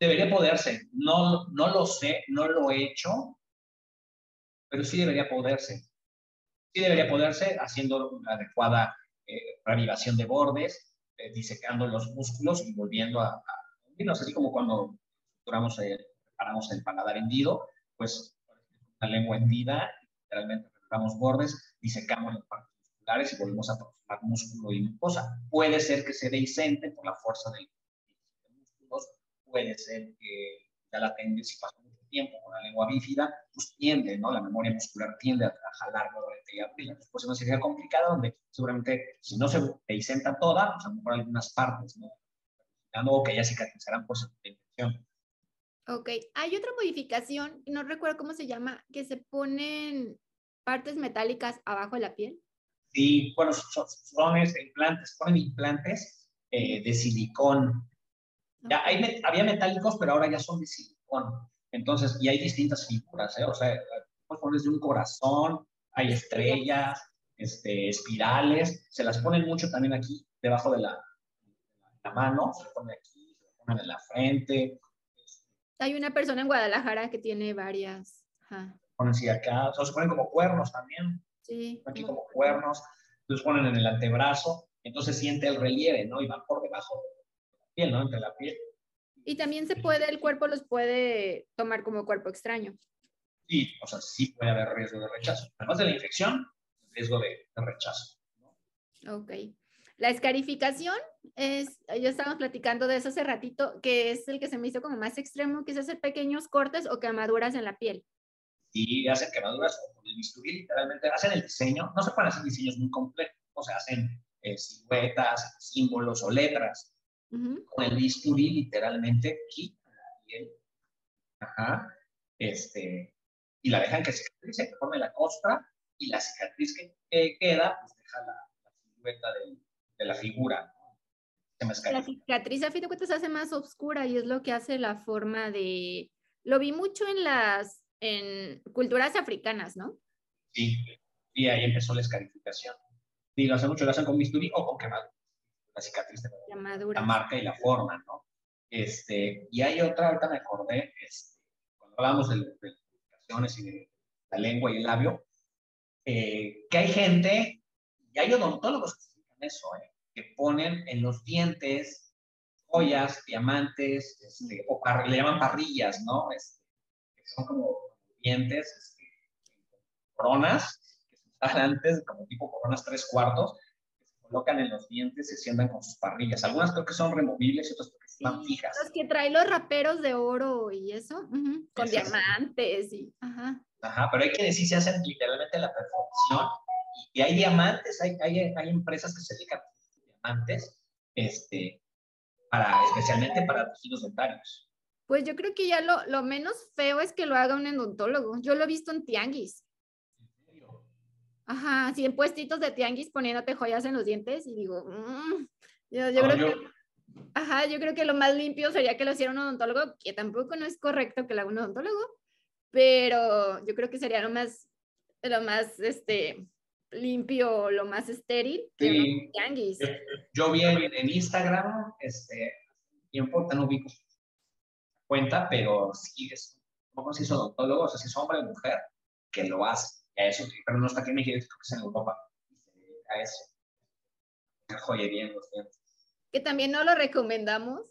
Debería poderse. No, no lo sé, no lo he hecho, pero sí debería poderse. Sí debería poderse haciendo una adecuada eh, reanimación de bordes, eh, disecando los músculos y volviendo a, a así como cuando preparamos el paladar hendido, pues la lengua hendida, literalmente preparamos bordes, disecamos las partes musculares y volvemos a aproximar músculo y mucosa. Puede ser que se deisente por la fuerza del músculos, puede ser que ya la tendencia pasa tiempo con la lengua bífida, pues tiende, ¿no? La memoria muscular tiende a, jalar nuevamente y abrir. Después es una cirugía complicada donde seguramente si no se deisenta toda, pues a lo mejor algunas partes, ¿no? O que ya cicatrizarán por su intención. Ok, hay otra modificación, no recuerdo cómo se llama, que se ponen partes metálicas abajo de la piel. Sí, bueno, son, son implantes, ponen implantes eh, de silicón. Ya hay, había metálicos, pero ahora ya son de silicón. Entonces, y hay distintas figuras, ¿eh? O sea, pones de un corazón, hay estrellas, este, espirales, se las ponen mucho también aquí, debajo de la, la mano, se ponen aquí, se ponen en la frente, Hay una persona en Guadalajara que tiene varias. Ajá. Ponen así acá, o sea, se ponen como cuernos también. Sí. Aquí como cuernos, los ponen en el antebrazo, entonces siente el relieve, ¿no? Y van por debajo de la piel, ¿no? Entre la piel. Y también se puede, el cuerpo los puede tomar como cuerpo extraño. Sí, o sea, sí puede haber riesgo de rechazo. Además de la infección, riesgo de, de rechazo. ¿no? Ok. La escarificación es, ya estábamos platicando de eso hace ratito, que es el que se me hizo como más extremo, que es hacer pequeños cortes o quemaduras en la piel. Y hacen quemaduras o con el bisturí, literalmente hacen el diseño. No se pueden hacer diseños muy complejos, o sea, hacen eh, siluetas, símbolos o letras. Con el bisturí, literalmente, quitan la piel. Ajá. Este, y la dejan que cicatrice, que forme la costra, y la cicatriz que queda, pues deja la, la silueta de la figura. ¿no? Se me La cicatriz a fin de cuentas se hace más oscura y es lo que hace la forma de... Lo vi mucho en las en culturas africanas, ¿no? Sí, y ahí empezó la escarificación. Y lo hacen mucho, lo hacen con bisturí o con quemado. La cicatriz de la Llamaduras. marca y la forma, ¿no? Este, y hay otra, ahorita me acordé, este, cuando hablábamos de, de comunicaciones y de la lengua y el labio, eh, que hay gente, y hay odontólogos que se eso, ¿eh? que ponen en los dientes joyas, diamantes, este, o par- le llaman parrillas, ¿no? Este, que son como dientes, este, coronas, que se usaban antes, como tipo coronas tres cuartos, colocan en los dientes se sientan con sus parrillas. Algunas creo que son removibles y otras creo que están Sí, fijas. Los que traen los raperos de oro y eso, ujú, con Esas. diamantes y... Ajá. Ajá, pero hay que decir, se hacen literalmente la perfección. Y, hay diamantes, hay, hay, hay empresas que se dedican a diamantes, este, para, especialmente para tejidos dentarios. Pues yo creo que ya lo, lo menos feo es que lo haga un endontólogo. Yo lo he visto en tianguis. Ajá, así en puestitos de tianguis poniéndote joyas en los dientes y digo, mm, yo, yo No, creo yo- que, ajá, yo creo que lo más limpio sería que lo hiciera un odontólogo, que tampoco no es correcto que lo haga un odontólogo, pero yo creo que sería lo más, lo más, este, limpio, lo más estéril que Sí. un tianguis. Yo, yo vi en, en Instagram, este, tiempo, no ubico cuenta, pero sí es, no sé si es odontólogo, o sea, si es hombre o mujer, que lo hace. A eso, pero no está aquí en México, creo que es en Europa. A eso. Joyería en los dientes. que también no lo recomendamos,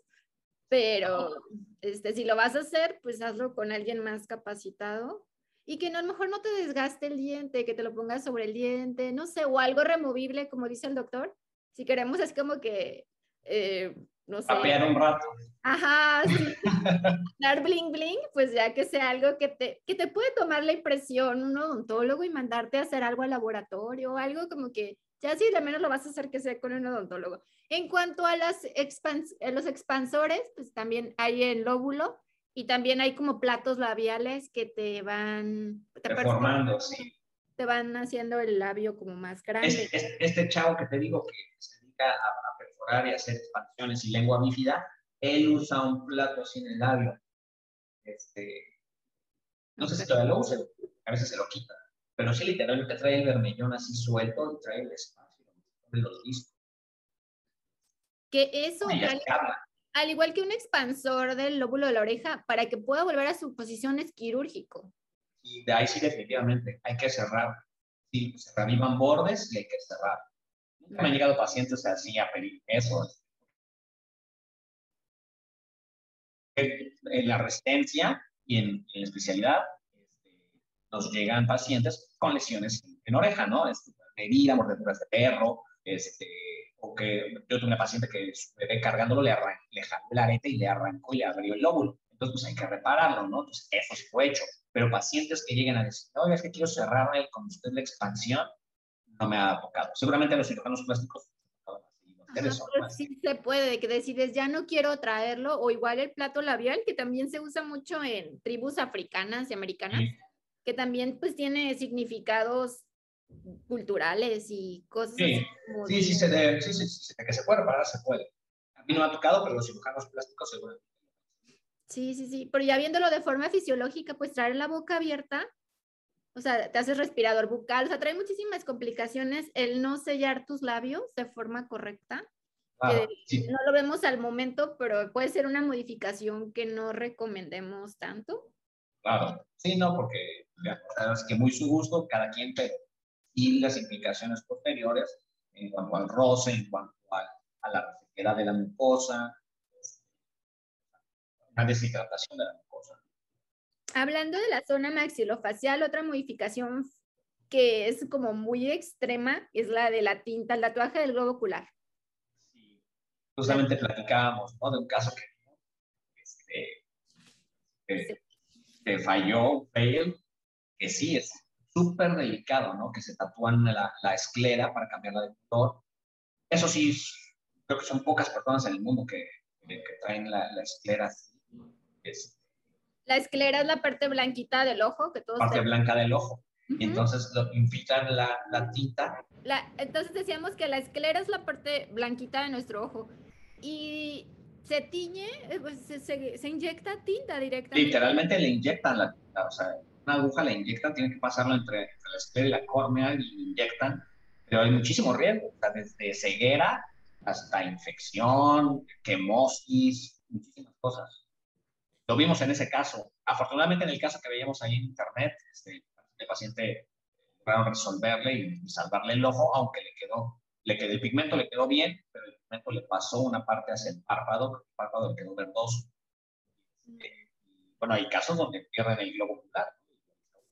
pero este, si lo vas a hacer, pues hazlo con alguien más capacitado y que no, a lo mejor no te desgaste el diente, que te lo pongas sobre el diente, no sé, o algo removible, como dice el doctor. Si queremos es como que, eh, no sé, Papear un rato. ajá, sí, [LAUGHS] dar bling bling, pues ya que sea algo que te, que te puede tomar la impresión un odontólogo y mandarte a hacer algo al laboratorio, algo como que ya si de menos lo vas a hacer que sea con un odontólogo. En cuanto a las expans- los expansores, pues también hay el lóbulo y también hay como platos labiales que te van, te, Reformando, sí. te van haciendo el labio como más grande. Este, este, este chavo que te digo que se dedica a, y hacer expansiones y lengua bífida, él usa un plato en el labio. Este, no sé si todavía lo usa, a veces se lo quita, pero sí literalmente trae el vermellón así suelto y trae el espacio de los discos. Que eso, Y al, igual que un expansor del lóbulo de la oreja, para que pueda volver a su posición es quirúrgico. Y de ahí sí definitivamente hay que cerrar. Sí, se reavivan bordes y hay que cerrar. Me han llegado pacientes así a pedir eso. En la residencia y en, la especialidad este, nos llegan pacientes con lesiones en, oreja, ¿no? Este, mordeduras de perro, este, o que yo tuve una paciente que su bebé cargándolo le, arran- le jaló el arete y le arrancó y le abrió el lóbulo. Entonces, pues hay que repararlo, ¿no? Entonces, eso sí fue hecho. Pero pacientes que lleguen a decir, oiga, es que quiero cerrarme con usted la expansión, no me ha tocado. Seguramente los cirujanos plásticos Ajá, sí se puede, de que decides ya no quiero traerlo, o igual el plato labial, que también se usa mucho en tribus africanas y americanas, Sí. que también pues tiene significados culturales y cosas Sí, así como Sí, de- sí, se debe, sí, sí, sí, de que se puede reparar, se puede. A mí no me ha tocado, pero los cirujanos plásticos seguro. Sí, sí, sí, pero ya viéndolo de forma fisiológica, pues traer la boca abierta, o sea, te haces respirador bucal, o sea, trae muchísimas complicaciones el no sellar tus labios de forma correcta. no lo vemos al momento, pero puede ser una modificación que no recomendemos tanto. Claro, sí, no, porque ya, es que muy su gusto, cada quien, pero y las implicaciones posteriores en cuanto al roce, en cuanto a, la resequedad de la mucosa, la deshidratación de la mucosa. Hablando de la zona maxilofacial, otra modificación que es como muy extrema es la de la tinta, el tatuaje del globo ocular. Sí, justamente platicábamos ¿no? de un caso que, este, que, falló, fail, que sí es súper delicado, ¿no? Que se tatúan la, la, esclera para cambiarla de color. Eso sí, creo que son pocas personas en el mundo que, que traen la, la esclera. Es, la esclera es la parte blanquita del ojo, que todos parte blanca del ojo. Y entonces lo infiltran la, la tinta. La, entonces decíamos que la esclera es la parte blanquita de nuestro ojo. Y se tiñe, eh, pues se, se, inyecta tinta directamente. Literalmente le inyectan la tinta, o sea, una aguja la inyectan, tienen que pasarlo entre, entre la esclera y la córnea y le inyectan. Pero hay muchísimo riesgo, o sea, desde ceguera hasta infección, quemosis, muchísimas cosas. Lo vimos en ese caso. Afortunadamente en el caso que veíamos ahí en internet, este, el paciente lograron resolverle y, salvarle el ojo, aunque le quedó, le quedó, el pigmento le quedó bien, pero el pigmento le pasó una parte hacia el párpado, el párpado le quedó verdoso. Eh, bueno, hay casos donde pierden el globo ocular.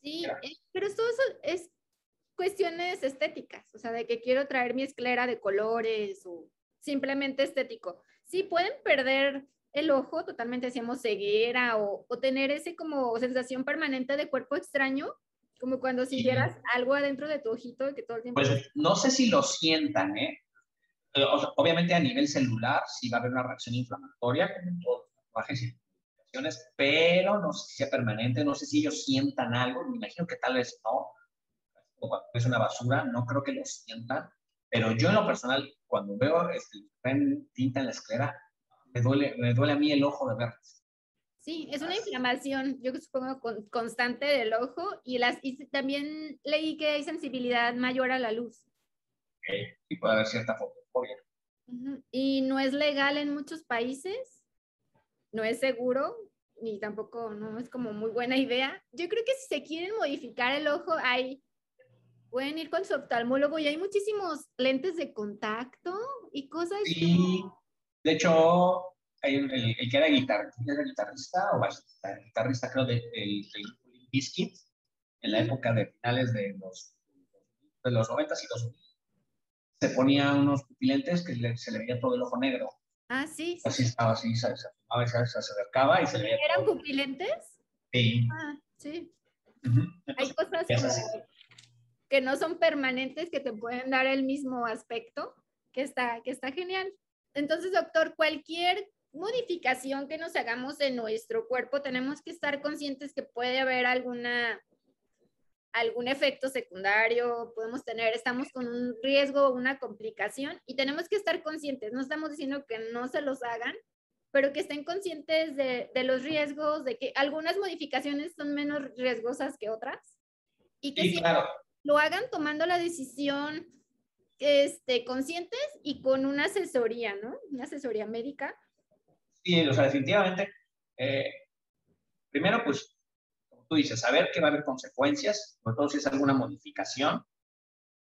Sí, eh, pero todo eso es cuestiones estéticas, o sea, de que quiero traer mi esclera de colores o simplemente estético. Sí, pueden perder el ojo, totalmente decíamos ceguera o, o, tener ese como sensación permanente de cuerpo extraño, como cuando sintieras algo adentro de tu ojito que todo el tiempo... Pues no sé si lo sientan, ¿eh? eh obviamente a nivel celular sí va a haber una reacción inflamatoria, como en todos los y pero no sé si sea permanente, no sé si ellos sientan algo, me imagino que tal vez no, es una basura, no creo que lo sientan, pero yo en lo personal, cuando veo este, tinta en la esclera, me duele, me duele a mí el ojo de ver. Sí, es una inflamación, yo supongo, constante del ojo y, las, y también leí que hay sensibilidad mayor a la luz. y puede haber cierta fotofobia. Y no es legal en muchos países, no es seguro, ni tampoco no es como muy buena idea. Yo creo que si se quieren modificar el ojo, hay, pueden ir con su oftalmólogo y hay muchísimos lentes de contacto y cosas. Sí, de hecho, el, que era, guitarrista o bajista, guitarrista creo del de, de, Biscuit, en la época de finales de los, de los 90 y 2000, se ponía unos pupilentes que se le veía todo el ojo negro. Ah, sí. Así estaba, así, se, a veces se acercaba y se le veía ¿Eran pupilentes? Sí. Ah, sí. Hay cosas que no son permanentes que te pueden dar el mismo aspecto, que está, que está genial. Entonces, doctor, cualquier modificación que nos hagamos en nuestro cuerpo, tenemos que estar conscientes que puede haber alguna algún efecto secundario, podemos tener, estamos con un riesgo, una complicación y tenemos que estar conscientes. No estamos diciendo que no se los hagan, pero que estén conscientes de, de los riesgos, de que algunas modificaciones son menos riesgosas que otras y que sí, claro. lo hagan tomando la decisión este, conscientes y con una asesoría, ¿no? Una asesoría médica Sí, o sea, definitivamente, eh, primero, pues, como tú dices, saber que va a haber consecuencias, sobre todo si es alguna modificación,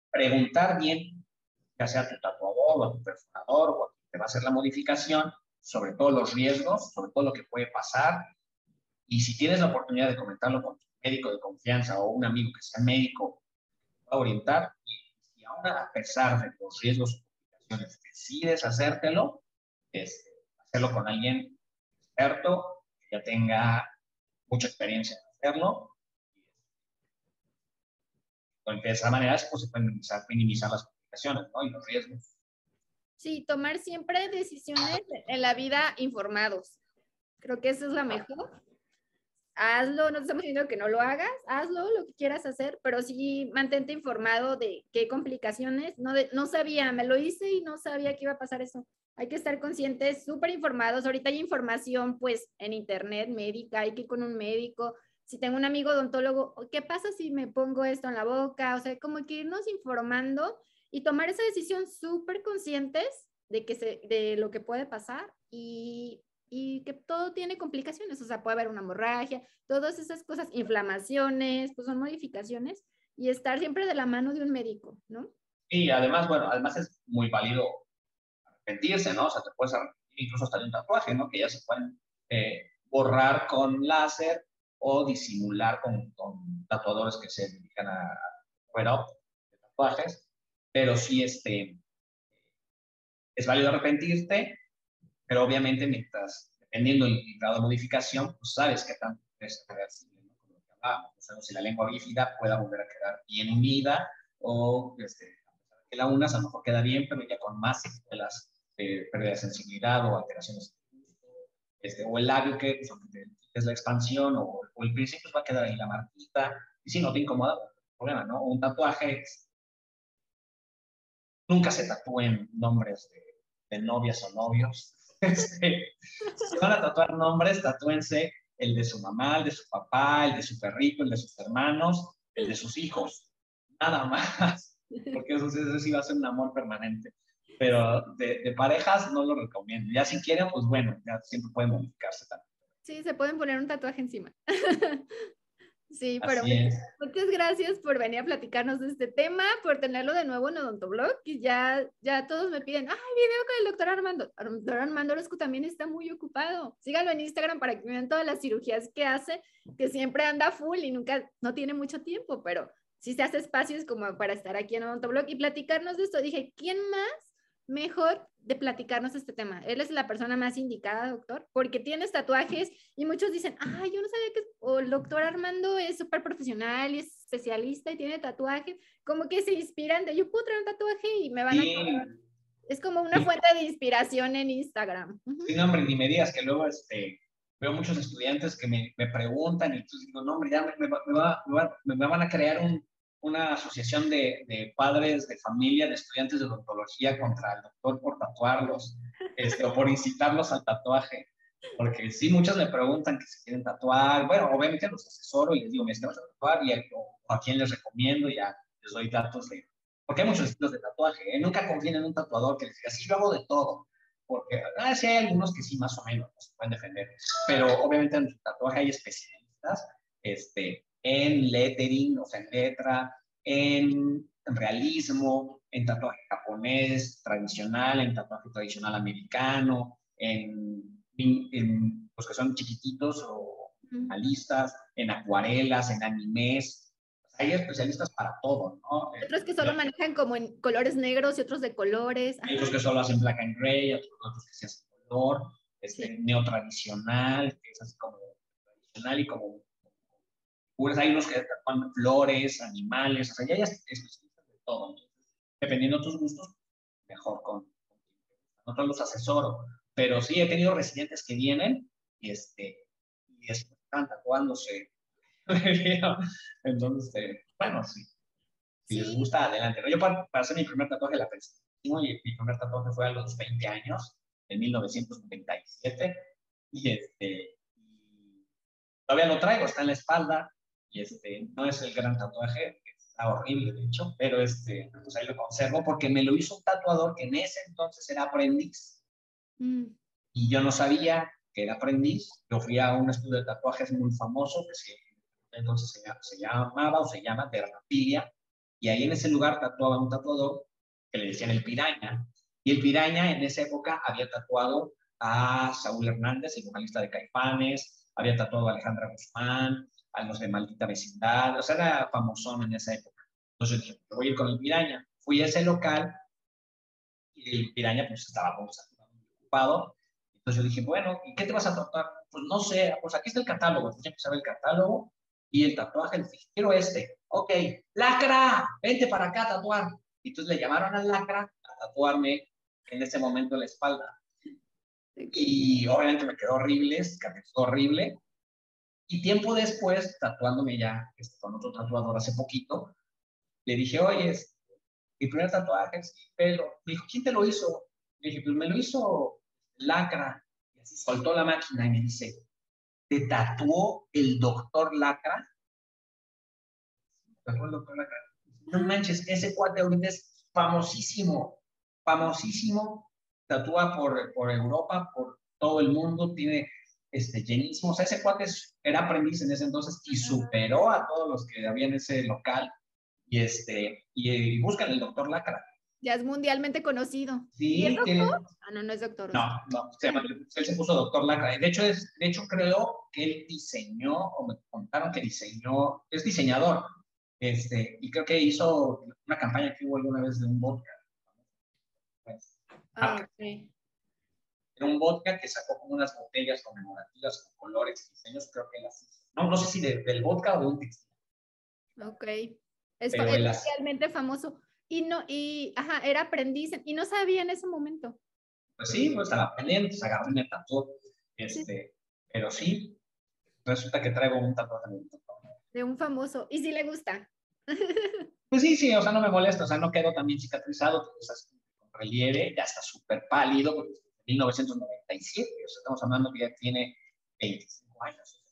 preguntar bien, ya sea a tu tatuador o a tu perforador o a quien te va a hacer la modificación, sobre todo los riesgos, sobre todo lo que puede pasar. Y si tienes la oportunidad de comentarlo con tu médico de confianza o un amigo que sea médico, va a orientar. A pesar de los riesgos o complicaciones, decides hacértelo, este, hacerlo con alguien experto, que ya tenga mucha experiencia en hacerlo. de esa manera pues, se pueden minimizar, minimizar las complicaciones ¿no? y los riesgos. Sí, tomar siempre decisiones en la vida informados. Creo que eso es la mejor. Hazlo, no te estamos diciendo que no lo hagas, hazlo, lo que quieras hacer, pero sí mantente informado de qué complicaciones. No, no sabía, me lo hice y no sabía que iba a pasar eso hay que estar conscientes, súper informados. Ahorita hay información, pues, en internet médica, hay que ir con un médico. Si tengo un amigo odontólogo, ¿qué pasa si me pongo esto en la boca? O sea, como que irnos informando y tomar esa decisión súper conscientes de, que se, de lo que puede pasar y, y que todo tiene complicaciones, o sea, puede haber una hemorragia, todas esas cosas, inflamaciones, pues son modificaciones y estar siempre de la mano de un médico, ¿no? Y además, bueno, además es muy válido arrepentirse, ¿no? O sea, te puedes incluso hasta un tatuaje, ¿no? Que ya se pueden eh, borrar con láser o disimular con, con, tatuadores que se dedican a fuera de tatuajes, pero sí este, es válido arrepentirte, pero obviamente mientras, dependiendo del grado de modificación, pues sabes que tanto es reversible, ¿no? Como lo que hablábamos, o sea, si la lengua bífida pueda volver a quedar bien unida o este, de que la unas a lo mejor queda bien, pero ya con más de pérdida de sensibilidad o alteraciones este, o el labio que es la expansión o, el principio pues, va a quedar ahí la marquita y si no te incomoda, pues, problema, ¿no? Un tatuaje, nunca se tatúen nombres de, novias o novios. Si van a tatuar nombres, tatúense el de su mamá, el de su papá, el de su perrito, el de sus hermanos, el de sus hijos. Nada más, porque eso, eso sí va a ser un amor permanente pero de, parejas no lo recomiendo. Ya si quieren, pues bueno, ya siempre pueden modificarse también. Sí, se pueden poner un tatuaje encima. Sí, pero muchas, gracias por venir a platicarnos de este tema, por tenerlo de nuevo en Odontoblog. Y ya, ya todos me piden, ay, video con el doctor Armando. El doctor Armando Orozco también está muy ocupado. Síganlo en Instagram para que vean todas las cirugías que hace, que siempre anda full y nunca, no tiene mucho tiempo, pero sí se hace espacios como para estar aquí en Odontoblog y platicarnos de esto. Dije, ¿quién más mejor de platicarnos este tema. Él es la persona más indicada, doctor, porque tiene tatuajes y muchos dicen, ay, yo no sabía que o el doctor Armando es súper profesional y es especialista y tiene tatuajes, como que se inspiran de, yo puedo traer un tatuaje y me van a... Es como una fuente de inspiración en Instagram. Sí, no, hombre, ni me digas que luego este, veo muchos estudiantes que me, me preguntan y entonces digo, no, hombre, ya me, me, me van a crear un, una asociación de, de, padres de familia de estudiantes de odontología contra el doctor por tatuarlos este, o por incitarlos al tatuaje. Porque sí, muchos me preguntan que se quieren tatuar. Bueno, obviamente los asesoro y les digo, me estamos a tatuar y a, a quién les recomiendo y ya les doy datos de... Porque hay muchos estilos de tatuaje. ¿eh? Nunca confíen en un tatuador que les diga, sí, yo hago de todo. Porque ah, sí hay algunos que sí, más o menos, se pueden defender. Pero obviamente en el tatuaje hay especialistas. Este, en lettering, o sea, en letra, en realismo, en tatuaje japonés tradicional, en tatuaje tradicional americano, en, en los que son chiquititos o realistas, en acuarelas, en animes. Hay especialistas para todo, ¿no? Otros que solo manejan como en colores negros y otros de colores. Hay otros que solo hacen black and gray, otros, que se hacen color, este, neotradicional, que es así como tradicional y como hay unos que tatuan flores, animales, o sea, ya hay especialistas de todo. dependiendo de tus gustos, mejor con, con los asesoro. Pero sí, he tenido residentes que vienen y, este, y están tatuándose. [LAUGHS] Entonces, este, bueno, sí. Si les gusta, adelante. Yo para, hacer mi primer tatuaje la pensé. Y mi primer tatuaje fue a los 20 años, en 1997. Y este, todavía lo traigo, está en la espalda y este, no es el gran tatuaje, está horrible de hecho, pero este, pues ahí lo conservo porque me lo hizo un tatuador que en ese entonces era aprendiz. Mm. Y yo no sabía que era aprendiz. Yo fui a un estudio de tatuajes muy famoso que se, entonces se, se llamaba o se llama Dermapilia. Y ahí en ese lugar tatuaba un tatuador que le decían el piraña. Y el piraña en esa época había tatuado a Saúl Hernández, el vocalista de Caifanes, había tatuado a Alejandra Guzmán, a los de maldita vecindad, o sea, era famosón en esa época. Entonces yo dije, voy a ir con el piraña. Fui a ese local y el piraña pues estaba muy ocupado. Entonces yo dije, bueno, ¿y qué te vas a tatuar? Pues no sé, pues aquí está el catálogo. Entonces empecé a ver el catálogo y el tatuaje, el quiero este. Ok, lacra, vente para acá a tatuar. Y entonces le llamaron al lacra a tatuarme en ese momento la espalda. Y obviamente me quedó horrible, quedó horrible. Y tiempo después, tatuándome ya este, con otro tatuador hace poquito, le dije, oye, mi primer tatuaje es pelo. Me dijo, ¿quién te lo hizo? Le dije, pues me lo hizo Lacra. Y así soltó la máquina y me dice, ¿te tatuó el doctor Lacra? ¿Tatuó el doctor Lacra? No manches, ese cuate ahorita es famosísimo, famosísimo tatúa por, por Europa, por todo el mundo, tiene este, llenísimo. O sea, ese cuate era aprendiz en ese entonces y superó a todos los que había en ese local. Y, este, y, buscan el doctor Lacra. Ya es mundialmente conocido. Sí, ¿Y doctor? Ah, no, no es doctor. No, no, él se puso doctor Lacra. De hecho, es, de hecho, creo que él diseñó, o me contaron que diseñó, es diseñador. Este, y creo que hizo una campaña que hubo alguna vez de un vodka. Ah, ok un vodka que sacó como unas botellas conmemorativas con colores y diseños, creo que las No, no sé si del vodka o de un textil. Ok. Es realmente famoso. Y no, y, ajá, era aprendiz y no sabía en ese momento. Pues sí, pues estaba aprendiendo, se agarró y tatuó. Este, Pero sí, resulta que traigo un tatuaje de un famoso. ¿Y si le gusta? [LAUGHS] pues sí, sí, o sea, no me molesta, o sea, no quedó también cicatrizado, con relieve, ya está súper pálido, porque 1997, o sea, estamos hablando que ya tiene 25 años.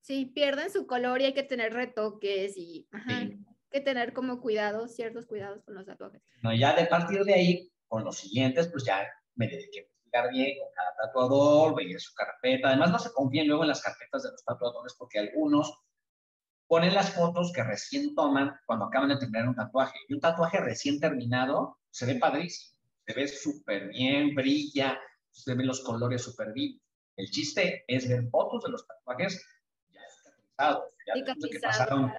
Sí, pierden su color y hay que tener retoques y hay que tener como cuidados, ciertos cuidados con los tatuajes. No, ya de partir de ahí, con los siguientes, pues ya me dediqué a investigar bien con cada tatuador, veía su carpeta. Además, no se confíen luego en las carpetas de los tatuadores porque algunos ponen las fotos que recién toman cuando acaban de terminar un tatuaje. Y un tatuaje recién terminado se ve padrísimo se ve súper bien, brilla, se ven los colores súper bien. El chiste es ver fotos de los tatuajes ya cicatrizados, ya que pasaron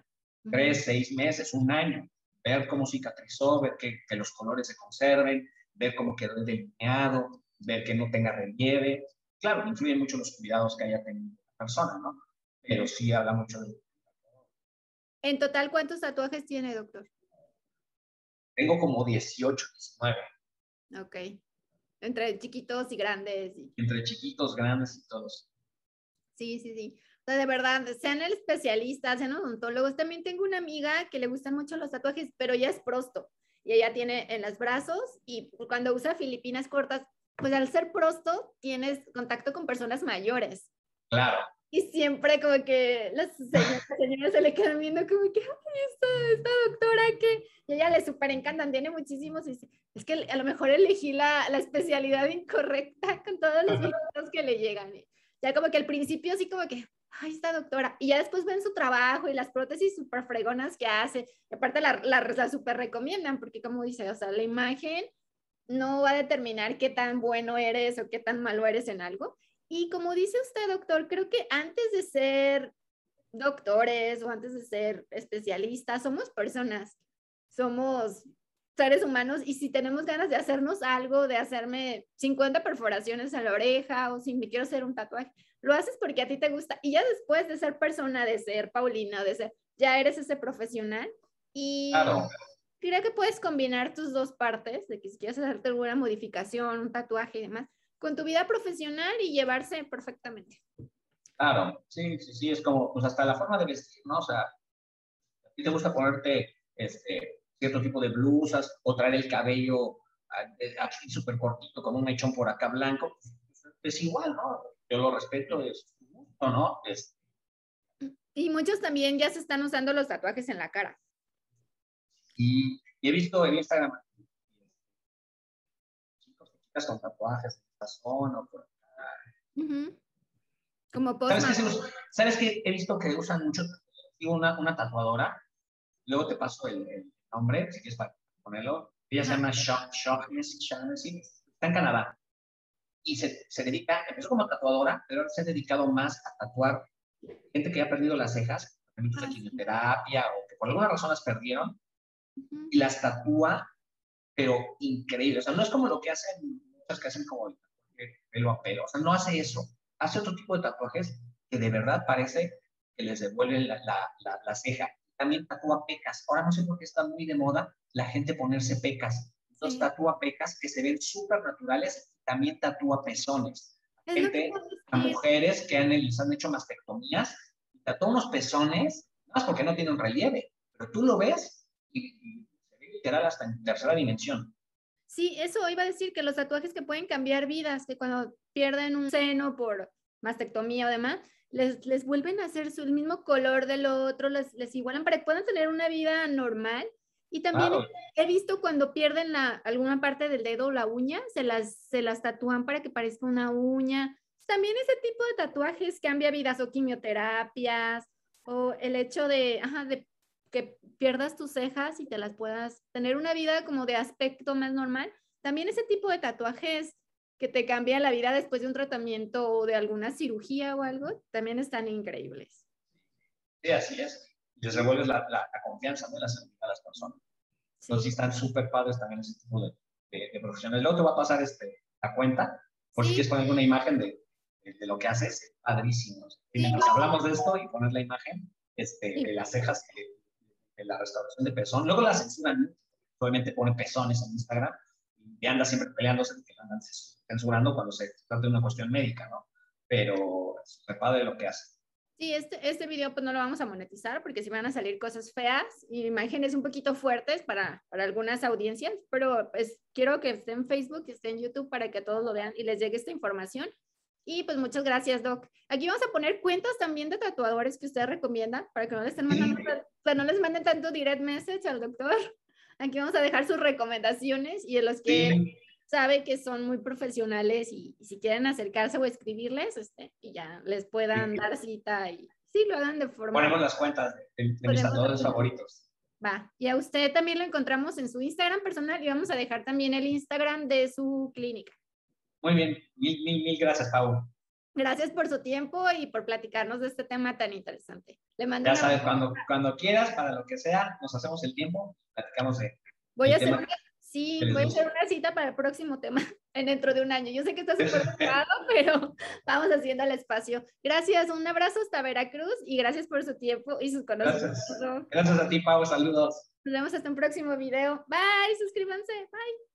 tres, seis meses, un año, ver cómo cicatrizó, ver que, que los colores se conserven, ver cómo quedó delineado, ver que no tenga relieve. Claro, influyen mucho los cuidados que haya tenido la persona, ¿no? Pero sí habla mucho de... En total, ¿cuántos tatuajes tiene, doctor? Tengo como 18, 19. Ok. Entre chiquitos y grandes. Entre chiquitos, grandes y todos. Sí, sí, sí. O sea, de verdad, sean el especialista, sean odontólogos. También tengo una amiga que le gustan mucho los tatuajes, pero ya es prosto. Y ella tiene en los brazos y cuando usa filipinas cortas, pues al ser prosto tienes contacto con personas mayores. Claro. Y siempre como que las señoras, se le quedan viendo como que, ay, esta, esta doctora que... Y ella le súper encantan, tiene muchísimos. Y es que a lo mejor elegí la, la especialidad incorrecta con todos los videos que le llegan. Ya como que al principio así como que, ay, esta doctora. Y ya después ven su trabajo y las prótesis súper fregonas que hace. Y aparte la, la, la súper recomiendan porque como dice, o sea, la imagen no va a determinar qué tan bueno eres o qué tan malo eres en algo. Y como dice usted, doctor, creo que antes de ser doctores o antes de ser especialistas, somos personas, somos seres humanos y si tenemos ganas de hacernos algo, de hacerme 50 perforaciones en la oreja o si me quiero hacer un tatuaje, lo haces porque a ti te gusta. Y ya después de ser persona, de ser Paulina, de ser, ya eres ese profesional. Y creo que puedes combinar tus dos partes, de que si quieres hacerte alguna modificación, un tatuaje y demás, con tu vida profesional y llevarse perfectamente. Claro, sí, sí, sí, es como, pues hasta la forma de vestir, ¿no? O sea, a ti te gusta ponerte este, cierto tipo de blusas o traer el cabello así súper cortito con un mechón por acá blanco, es igual, ¿no? Yo lo respeto, es gusto, ¿no? Es... Y muchos también ya se están usando los tatuajes en la cara. Y, he visto en Instagram chicos, chicas con tatuajes o por Como ¿Sabes qué, He visto que usan mucho, una, una tatuadora, luego te paso el, nombre, si quieres para ponerlo. Ella se llama Shaughnessy, está en Canadá. Y se, se dedica, empezó como tatuadora, pero se ha dedicado más a tatuar gente que ha perdido las cejas, de ah, quimioterapia o que por alguna razón las perdieron, y las tatúa, pero increíble. O sea, no es como lo que hacen, muchas que hacen como pelo a pelo. O sea, no hace eso. Hace otro tipo de tatuajes que de verdad parece que les devuelven la, la, la, ceja. También tatúa pecas. Ahora no sé por qué está muy de moda la gente ponerse pecas. Entonces tatúa pecas que se ven súper naturales. También tatúa pezones. Gente, a mujeres que han, han hecho mastectomías, tatúa unos pezones, más porque no tienen relieve, pero tú lo ves y, y se ve literal hasta en tercera dimensión. Sí, eso iba a decir que los tatuajes que pueden cambiar vidas, que cuando pierden un seno por mastectomía o demás, les, les vuelven a hacer su, el mismo color del otro, les, les igualan para que puedan tener una vida normal Y también he visto cuando pierden la, alguna parte del dedo o la uña, se las, se las tatúan para que parezca una uña. También ese tipo de tatuajes cambia vidas o quimioterapias o el hecho de, ajá, de que pierdas tus cejas y te las puedas tener una vida como de aspecto más normal. También ese tipo de tatuajes que te cambian la vida después de un tratamiento o de alguna cirugía o algo, también están increíbles. Sí, así es. Y se vuelve la, la, confianza de las, las personas. Entonces, sí están súper padres también ese tipo de, de, profesionales. Luego te va a pasar este, la cuenta, por si quieres poner una imagen de, de, lo que haces, padrísimo. Y mientras hablamos de esto y poner la imagen este, de las cejas, de, la restauración de pezón, luego la censuran, obviamente pone pezones en Instagram y anda siempre peleándose que andan censurando cuando se trata de una cuestión médica, ¿no? Pero es súper padre lo que hace. Sí, este, este video pues no lo vamos a monetizar porque si van a salir cosas feas y imágenes un poquito fuertes para, para algunas audiencias, pero pues quiero que esté en Facebook, que esté en YouTube para que todos lo vean y les llegue esta información. Y pues muchas gracias, Doc. Aquí vamos a poner cuentas también de tatuadores que ustedes recomiendan para que no les, estén mandando, no les manden tanto direct message al doctor. [LAUGHS] Aquí vamos a dejar sus recomendaciones y en los que sabe que son muy profesionales y, si quieren acercarse o escribirles, este, y ya les puedan dar cita y sí, lo hagan de forma... Ponemos las cuentas de, mis tatuadores favoritos. Va, y a usted también lo encontramos en su Instagram personal y vamos a dejar también el Instagram de su clínica. Muy bien, mil, mil, mil gracias, Pau. Gracias por su tiempo y por platicarnos de este tema tan interesante. Le mando ya sabes, cuando, cuando quieras, para lo que sea, nos hacemos el tiempo, platicamos de... Voy a hacer Sí, voy a hacer una cita para el próximo tema [LAUGHS] en dentro de un año. Yo sé que está súper [LAUGHS] ocupado, pero [LAUGHS] vamos haciendo el espacio. Gracias, un abrazo hasta Veracruz y gracias por su tiempo y sus conocimientos. Gracias, gracias a ti, Pau. Saludos. Nos vemos hasta un próximo video. Bye, suscríbanse. Bye.